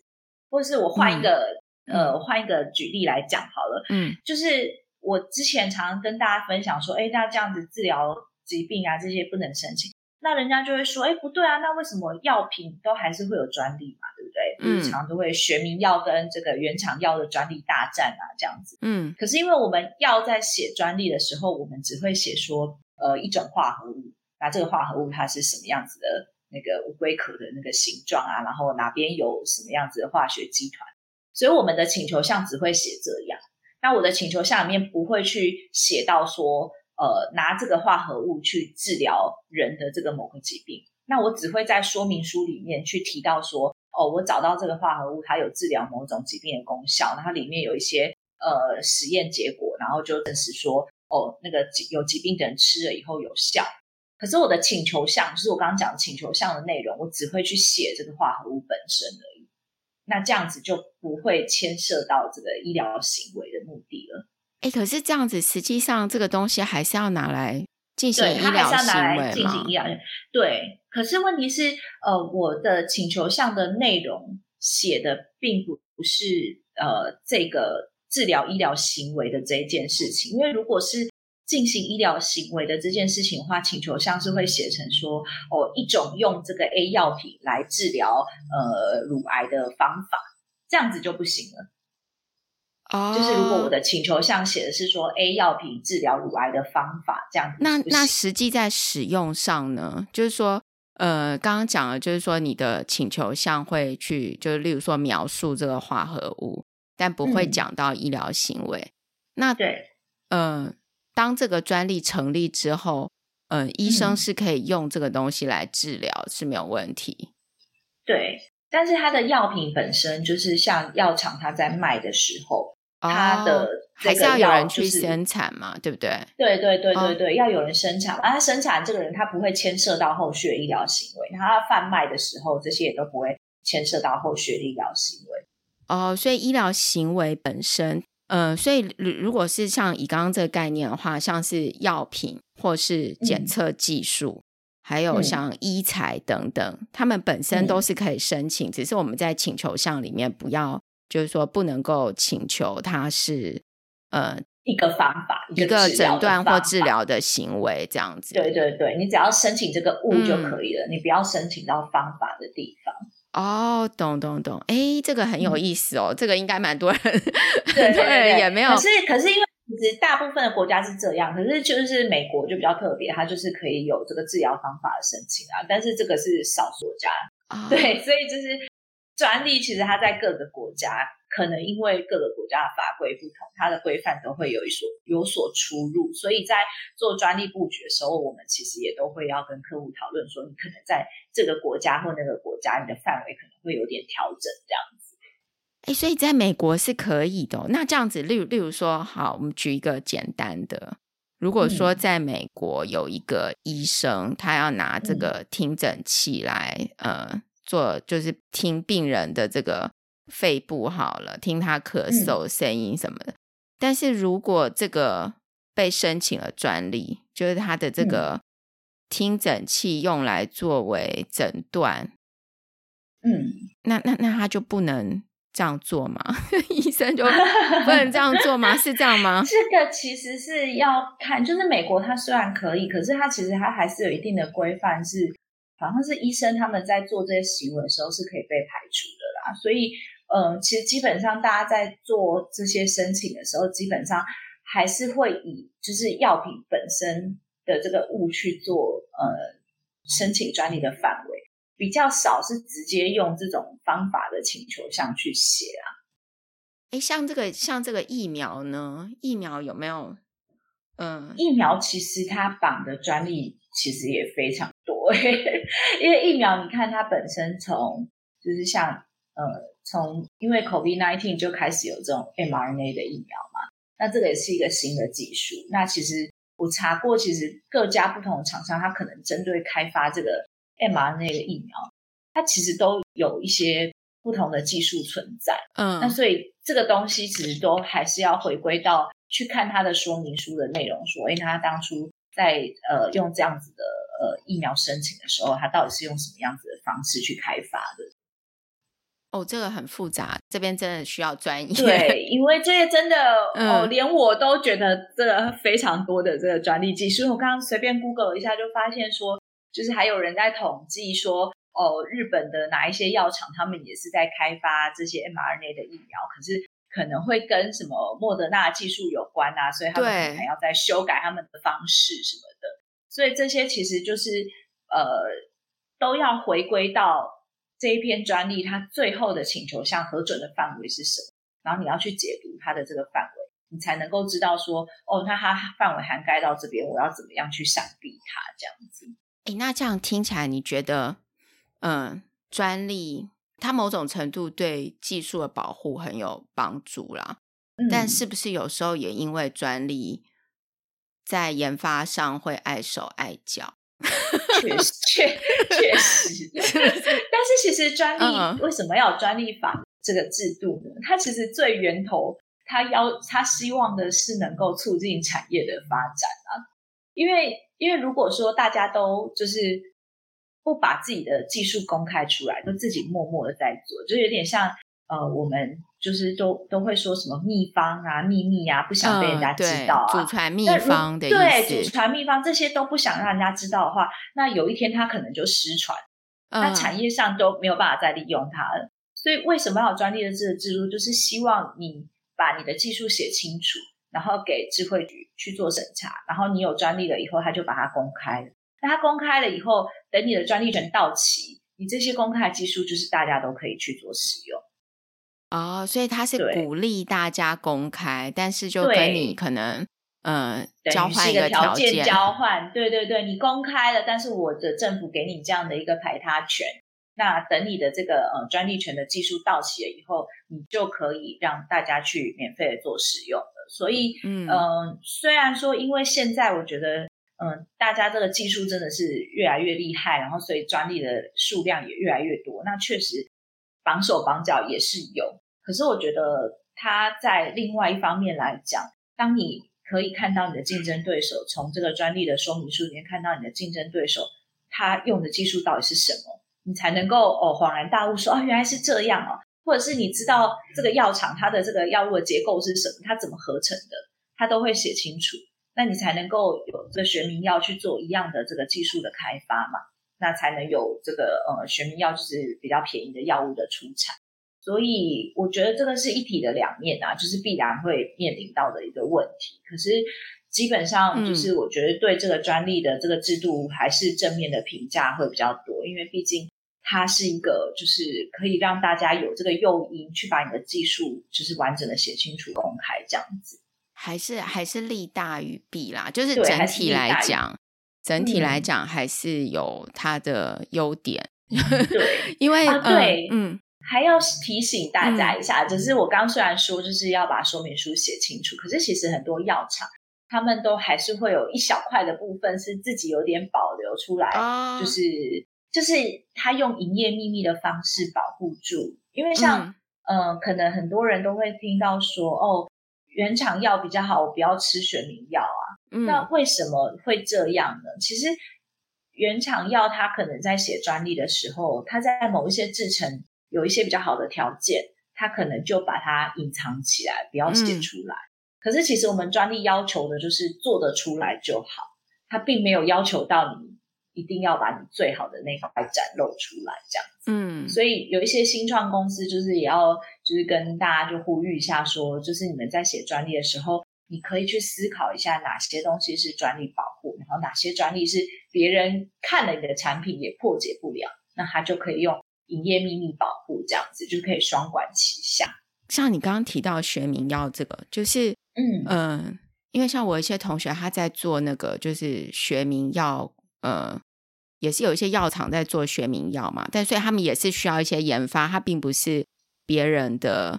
或者是我换一个、嗯、呃换一个举例来讲好了，嗯，就是我之前常常跟大家分享说，哎，那这样子治疗疾病啊这些不能申请。那人家就会说，哎，不对啊，那为什么药品都还是会有专利嘛，对不对？嗯，日常都会学名药跟这个原厂药的专利大战啊，这样子。嗯，可是因为我们药在写专利的时候，我们只会写说，呃，一种化合物，那这个化合物它是什么样子的那个乌龟壳的那个形状啊，然后哪边有什么样子的化学基团，所以我们的请求项只会写这样。那我的请求项里面不会去写到说。呃，拿这个化合物去治疗人的这个某个疾病，那我只会在说明书里面去提到说，哦，我找到这个化合物，它有治疗某种疾病的功效，然后里面有一些呃实验结果，然后就证实说，哦，那个有疾病的人吃了以后有效。可是我的请求项，就是我刚刚讲的请求项的内容，我只会去写这个化合物本身而已。那这样子就不会牵涉到这个医疗行为的目的了。哎，可是这样子，实际上这个东西还是要拿来进行医疗行为进行医疗。对，可是问题是，呃，我的请求项的内容写的并不不是呃这个治疗医疗行为的这一件事情。因为如果是进行医疗行为的这件事情的话，请求上是会写成说，哦，一种用这个 A 药品来治疗呃乳癌的方法，这样子就不行了。哦，就是如果我的请求项写的是说 A 药品治疗乳癌的方法，这样子，那那实际在使用上呢？就是说，呃，刚刚讲了，就是说你的请求项会去，就是例如说描述这个化合物，但不会讲到医疗行为。嗯、那对，呃，当这个专利成立之后，呃，医生是可以用这个东西来治疗，嗯、是没有问题。对，但是它的药品本身，就是像药厂它在卖的时候。它的还是要有人去生产嘛，对不对？对对对对对，哦、要有人生产。啊，他生产这个人，他不会牵涉到后续的医疗行为。他贩卖的时候，这些也都不会牵涉到后续的医疗行为。哦，所以医疗行为本身，嗯、呃，所以如果是像以刚刚这个概念的话，像是药品或是检测技术，嗯、还有像医材等等，他、嗯、们本身都是可以申请，嗯、只是我们在请求项里面不要。就是说，不能够请求它是呃一个方法，一个诊断或治疗的行为这样子。对对对，你只要申请这个物就可以了，嗯、你不要申请到方法的地方。哦，懂懂懂，哎，这个很有意思哦，嗯、这个应该蛮多人，很多人也没有。可是可是因为其实大部分的国家是这样，可是就是美国就比较特别，它就是可以有这个治疗方法的申请啊，但是这个是少数国家。哦、对，所以就是。专利其实它在各个国家，可能因为各个国家的法规不同，它的规范都会有一所有所出入，所以在做专利布局的时候，我们其实也都会要跟客户讨论说，你可能在这个国家或那个国家，你的范围可能会有点调整这样子。哎，所以在美国是可以的哦。那这样子，例如例如说，好，我们举一个简单的，如果说在美国有一个医生，他要拿这个听诊器来，呃。做就是听病人的这个肺部好了，听他咳嗽声音什么的。嗯、但是如果这个被申请了专利，就是他的这个听诊器用来作为诊断，嗯，那那那他就不能这样做吗？医生就不能这样做吗？是这样吗？这个其实是要看，就是美国它虽然可以，可是它其实它还是有一定的规范是。好像是医生他们在做这些行为的时候是可以被排除的啦，所以，呃，其实基本上大家在做这些申请的时候，基本上还是会以就是药品本身的这个物去做呃申请专利的范围，比较少是直接用这种方法的请求项去写啊。哎，像这个像这个疫苗呢？疫苗有没有？嗯，疫苗其实它绑的专利其实也非常多，因为疫苗你看它本身从就是像呃从因为 COVID-19 就开始有这种 mRNA 的疫苗嘛，那这个也是一个新的技术。那其实我查过，其实各家不同的厂商，它可能针对开发这个 mRNA 的疫苗，它其实都有一些不同的技术存在。嗯，那所以这个东西其实都还是要回归到。去看它的说明书的内容，说，因为，他当初在呃用这样子的呃疫苗申请的时候，他到底是用什么样子的方式去开发的？哦，这个很复杂，这边真的需要专业。对，因为这些真的、嗯、哦，连我都觉得这个非常多的这个专利技术。我刚刚随便 Google 一下，就发现说，就是还有人在统计说，哦，日本的哪一些药厂，他们也是在开发这些 mRNA 的疫苗，可是。可能会跟什么莫德纳技术有关啊，所以他们可能还要再修改他们的方式什么的。所以这些其实就是呃，都要回归到这一篇专利，它最后的请求项核准的范围是什么，然后你要去解读它的这个范围，你才能够知道说，哦，那它范围涵盖到这边，我要怎么样去闪避它这样子。诶，那这样听起来，你觉得，嗯，专利？它某种程度对技术的保护很有帮助啦，嗯，但是不是有时候也因为专利在研发上会碍手碍脚？确实，确确实。但是其实专利为什么要有专利法这个制度呢？它其实最源头，它要它希望的是能够促进产业的发展啊。因为因为如果说大家都就是。不把自己的技术公开出来，都自己默默的在做，就有点像呃，我们就是都都会说什么秘方啊、秘密啊，不想被人家知道啊，祖传秘方的意思。对，祖传秘方这些都不想让人家知道的话，那有一天它可能就失传，那产业上都没有办法再利用它了。所以为什么要有专利的这个制度？就是希望你把你的技术写清楚，然后给智慧局去做审查，然后你有专利了以后，他就把它公开了。那它公开了以后，等你的专利权到期，你这些公开的技术就是大家都可以去做使用。哦，所以他是鼓励大家公开，但是就跟你可能呃交换一个条件交换。对对对，你公开了，但是我的政府给你这样的一个排他权。那等你的这个呃专利权的技术到期了以后，你就可以让大家去免费的做使用的。所以嗯、呃，虽然说因为现在我觉得。嗯，大家这个技术真的是越来越厉害，然后所以专利的数量也越来越多。那确实绑手绑脚也是有，可是我觉得它在另外一方面来讲，当你可以看到你的竞争对手从这个专利的说明书里面看到你的竞争对手他用的技术到底是什么，你才能够哦恍然大悟说哦原来是这样哦，或者是你知道这个药厂它的这个药物的结构是什么，它怎么合成的，它都会写清楚。那你才能够有这个学名药去做一样的这个技术的开发嘛？那才能有这个呃学名药就是比较便宜的药物的出产。所以我觉得这个是一体的两面啊，就是必然会面临到的一个问题。可是基本上就是我觉得对这个专利的这个制度还是正面的评价会比较多，因为毕竟它是一个就是可以让大家有这个诱因去把你的技术就是完整的写清楚、公开这样子。还是还是利大于弊啦，就是整体来讲，整体来讲还是有它的优点。对，因为、啊、对，嗯，还要提醒大家一下，就、嗯、是我刚刚虽然说就是要把说明书写清楚，可是其实很多药厂他们都还是会有一小块的部分是自己有点保留出来，哦、就是就是他用营业秘密的方式保护住，因为像嗯、呃，可能很多人都会听到说哦。原厂药比较好，我不要吃学名药啊。嗯。那为什么会这样呢？其实原厂药它可能在写专利的时候，它在某一些制成有一些比较好的条件，它可能就把它隐藏起来，不要写出来。嗯。可是其实我们专利要求的就是做得出来就好，它并没有要求到你。一定要把你最好的那块展露出来，这样子。嗯，所以有一些新创公司，就是也要，就是跟大家就呼吁一下，说，就是你们在写专利的时候，你可以去思考一下哪些东西是专利保护，然后哪些专利是别人看了你的产品也破解不了，那他就可以用营业秘密保护，这样子就可以双管齐下。像你刚刚提到学名药这个，就是嗯嗯、呃，因为像我一些同学他在做那个就是学名药，呃，也是有一些药厂在做学名药嘛，但所以他们也是需要一些研发，它并不是别人的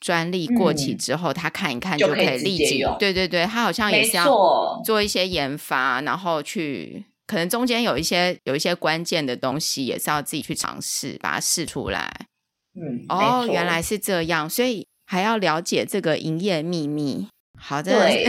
专利过期之后，他看一看就可以立即用。对对对，他好像也是要做一些研发，然后去可能中间有一些有一些关键的东西，也是要自己去尝试把它试出来。嗯，哦，原来是这样，所以还要了解这个营业秘密。好的，对，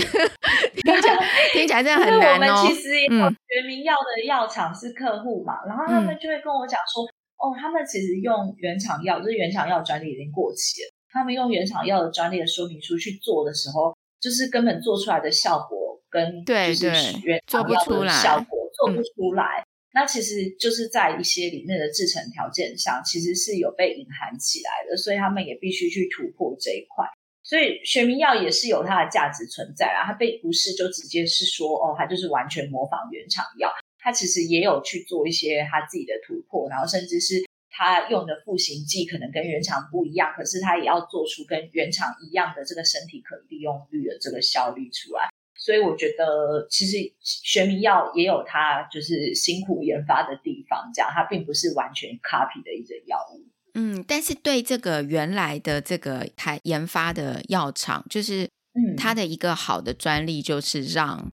听起来真的很难哦。因为我们其实也有学名药的药厂是客户嘛，嗯、然后他们就会跟我讲说，嗯、哦，他们其实用原厂药，就是原厂药专利已经过期了。他们用原厂药的专利的说明书去做的时候，就是根本做出来的效果跟就是原厂药的效果做不出来。那其实就是在一些里面的制成条件上，其实是有被隐含起来的，所以他们也必须去突破这一块。所以学名药也是有它的价值存在啊，它并不是就直接是说哦，它就是完全模仿原厂药，它其实也有去做一些它自己的突破，然后甚至是它用的复形剂可能跟原厂不一样，可是它也要做出跟原厂一样的这个身体可利用率的这个效率出来。所以我觉得，其实学名药也有它就是辛苦研发的地方，这样它并不是完全 copy 的一种药物。嗯，但是对这个原来的这个台研发的药厂，就是嗯，它的一个好的专利，就是让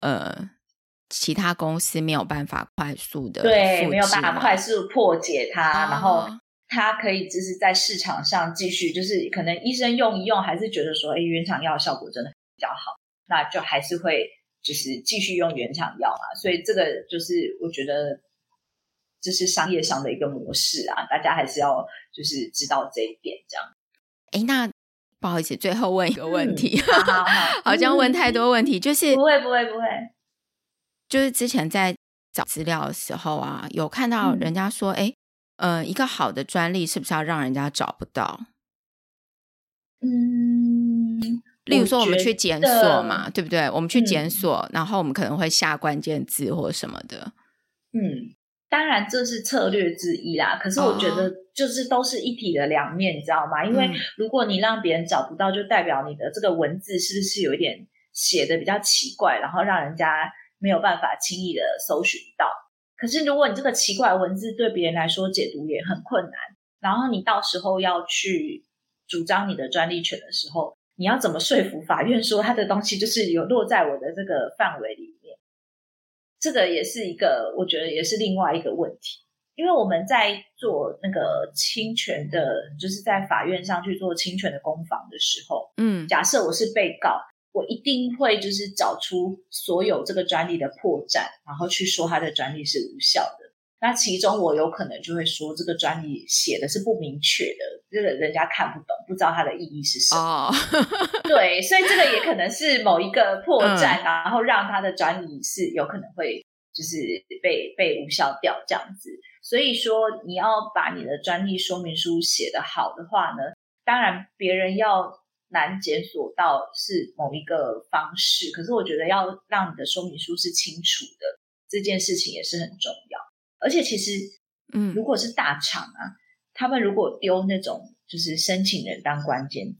呃其他公司没有办法快速的对，没有办法快速破解它，哦、然后它可以就是在市场上继续，就是可能医生用一用，还是觉得说，哎，原厂药效果真的比较好。那就还是会就是继续用原厂药嘛，所以这个就是我觉得这是商业上的一个模式啊，大家还是要就是知道这一点这样。哎，那不好意思，最后问一个问题，嗯、好好好，好像问太多问题，就是不会不会不会，就是之前在找资料的时候啊，有看到人家说，哎、嗯，呃，一个好的专利是不是要让人家找不到？嗯。例如说，我们去检索嘛，对不对？我们去检索，嗯，然后我们可能会下关键字或什么的。嗯，当然这是策略之一啦。可是我觉得，就是都是一体的两面，你知道吗？因为如果你让别人找不到，就代表你的这个文字是不是有一点写的比较奇怪，然后让人家没有办法轻易的搜寻到。可是如果你这个奇怪的文字对别人来说解读也很困难，然后你到时候要去主张你的专利权的时候。你要怎么说服法院说他的东西就是有落在我的这个范围里面？这个也是一个，我觉得也是另外一个问题。因为我们在做那个侵权的，就是在法院上去做侵权的攻防的时候，嗯，假设我是被告，我一定会就是找出所有这个专利的破绽，然后去说他的专利是无效的。那其中我有可能就会说，这个专利写的是不明确的，这个人家看不懂，不知道它的意义是什么。哦，对，所以这个也可能是某一个破绽，嗯、然后让他的专利是有可能会就是被被无效掉这样子。所以说，你要把你的专利说明书写得好的话呢，当然别人要难检索到是某一个方式，可是我觉得要让你的说明书是清楚的，这件事情也是很重要。而且其实，嗯，如果是大厂啊，嗯，他们如果丢那种就是申请人当关键，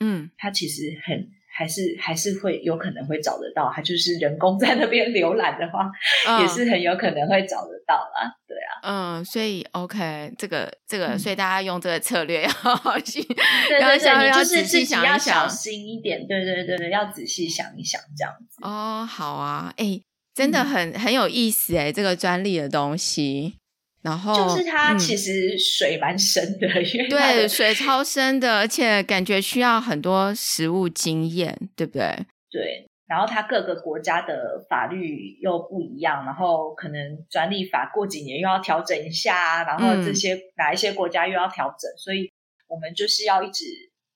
嗯，他其实很还是还是会有可能会找得到，他就是人工在那边浏览的话，嗯，也是很有可能会找得到啦。对啊，嗯，所以 OK，这个这个，所以大家用这个策略 要好好去，对对对，你就是自己要小心一点，对对对对，要仔细想一想这样子。哦，好啊，哎。真的很很有意思哎，这个专利的东西，然后就是它其实水蛮深的，嗯、因为对水超深的，而且感觉需要很多实务经验，对不对？对，然后它各个国家的法律又不一样，然后可能专利法过几年又要调整一下，然后这些、嗯、哪一些国家又要调整，所以我们就是要一直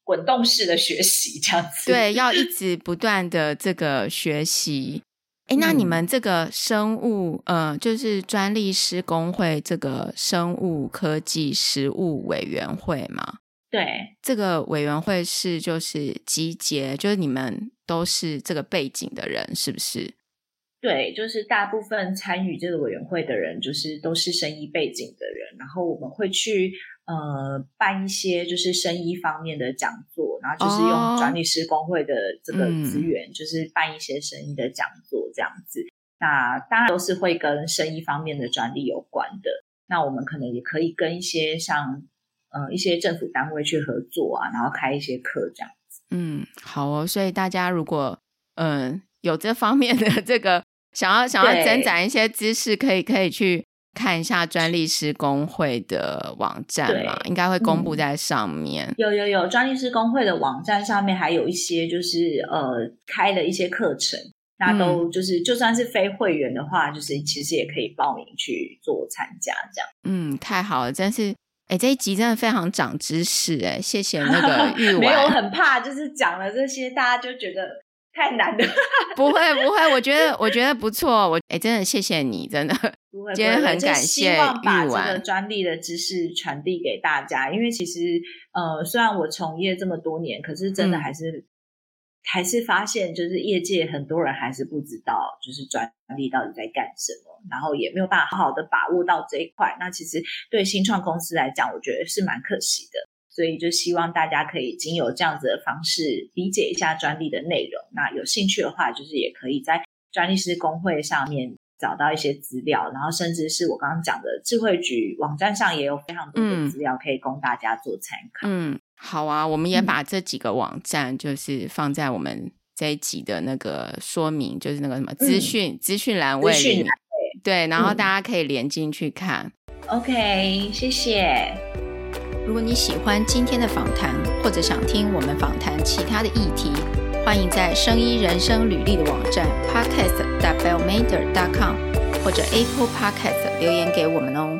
滚动式的学习，这样子。对，要一 直不断的这个学习。哎，那你们这个生物，嗯、呃，就是专利师工会这个生物科技实务委员会吗？对，这个委员会是就是集结，就是你们都是这个背景的人，是不是？对，就是大部分参与这个委员会的人，就是都是生医背景的人，然后我们会去呃办一些就是生医方面的讲座，然后就是用专利师工会的这个资源，哦、就是办一些生医的讲座这样子。嗯、那当然都是会跟生意方面的专利有关的。那我们可能也可以跟一些像呃一些政府单位去合作啊，然后开一些课这样子。嗯，好哦。所以大家如果嗯、呃、有这方面的这个。想要想要增长一些知识，可以可以去看一下专利师工会的网站嘛，应该会公布在上面。嗯、有有有，专利师工会的网站上面还有一些就是呃开了一些课程，那都就是、嗯、就算是非会员的话，就是其实也可以报名去做参加这样。嗯，太好了，真是哎这一集真的非常长知识哎，谢谢那个 玉婉。没有很怕，就是讲了这些，大家就觉得。太难了，不会不会，我觉得我觉得不错，我哎，真的谢谢你，真的，不会今天很感谢希望把这个专利的知识传递给大家，因为其实呃，虽然我从业这么多年，可是真的还是、嗯、还是发现，就是业界很多人还是不知道，就是专利到底在干什么，然后也没有办法好好的把握到这一块，那其实对新创公司来讲，我觉得是蛮可惜的。所以就希望大家可以经由这样子的方式理解一下专利的内容。那有兴趣的话，就是也可以在专利师公会上面找到一些资料，然后甚至是我刚刚讲的智慧局网站上也有非常多的资料可以供大家做参考。嗯，好啊，我们也把这几个网站就是放在我们这一集的那个说明，就是那个什么资讯、嗯、资讯栏位里面。对，然后大家可以连进去看。嗯、OK，谢谢。如果你喜欢今天的访谈，或者想听我们访谈其他的议题，欢迎在声音人生履历的网站 podcast.bellmader.com 或者 Apple Podcast 留言给我们哦。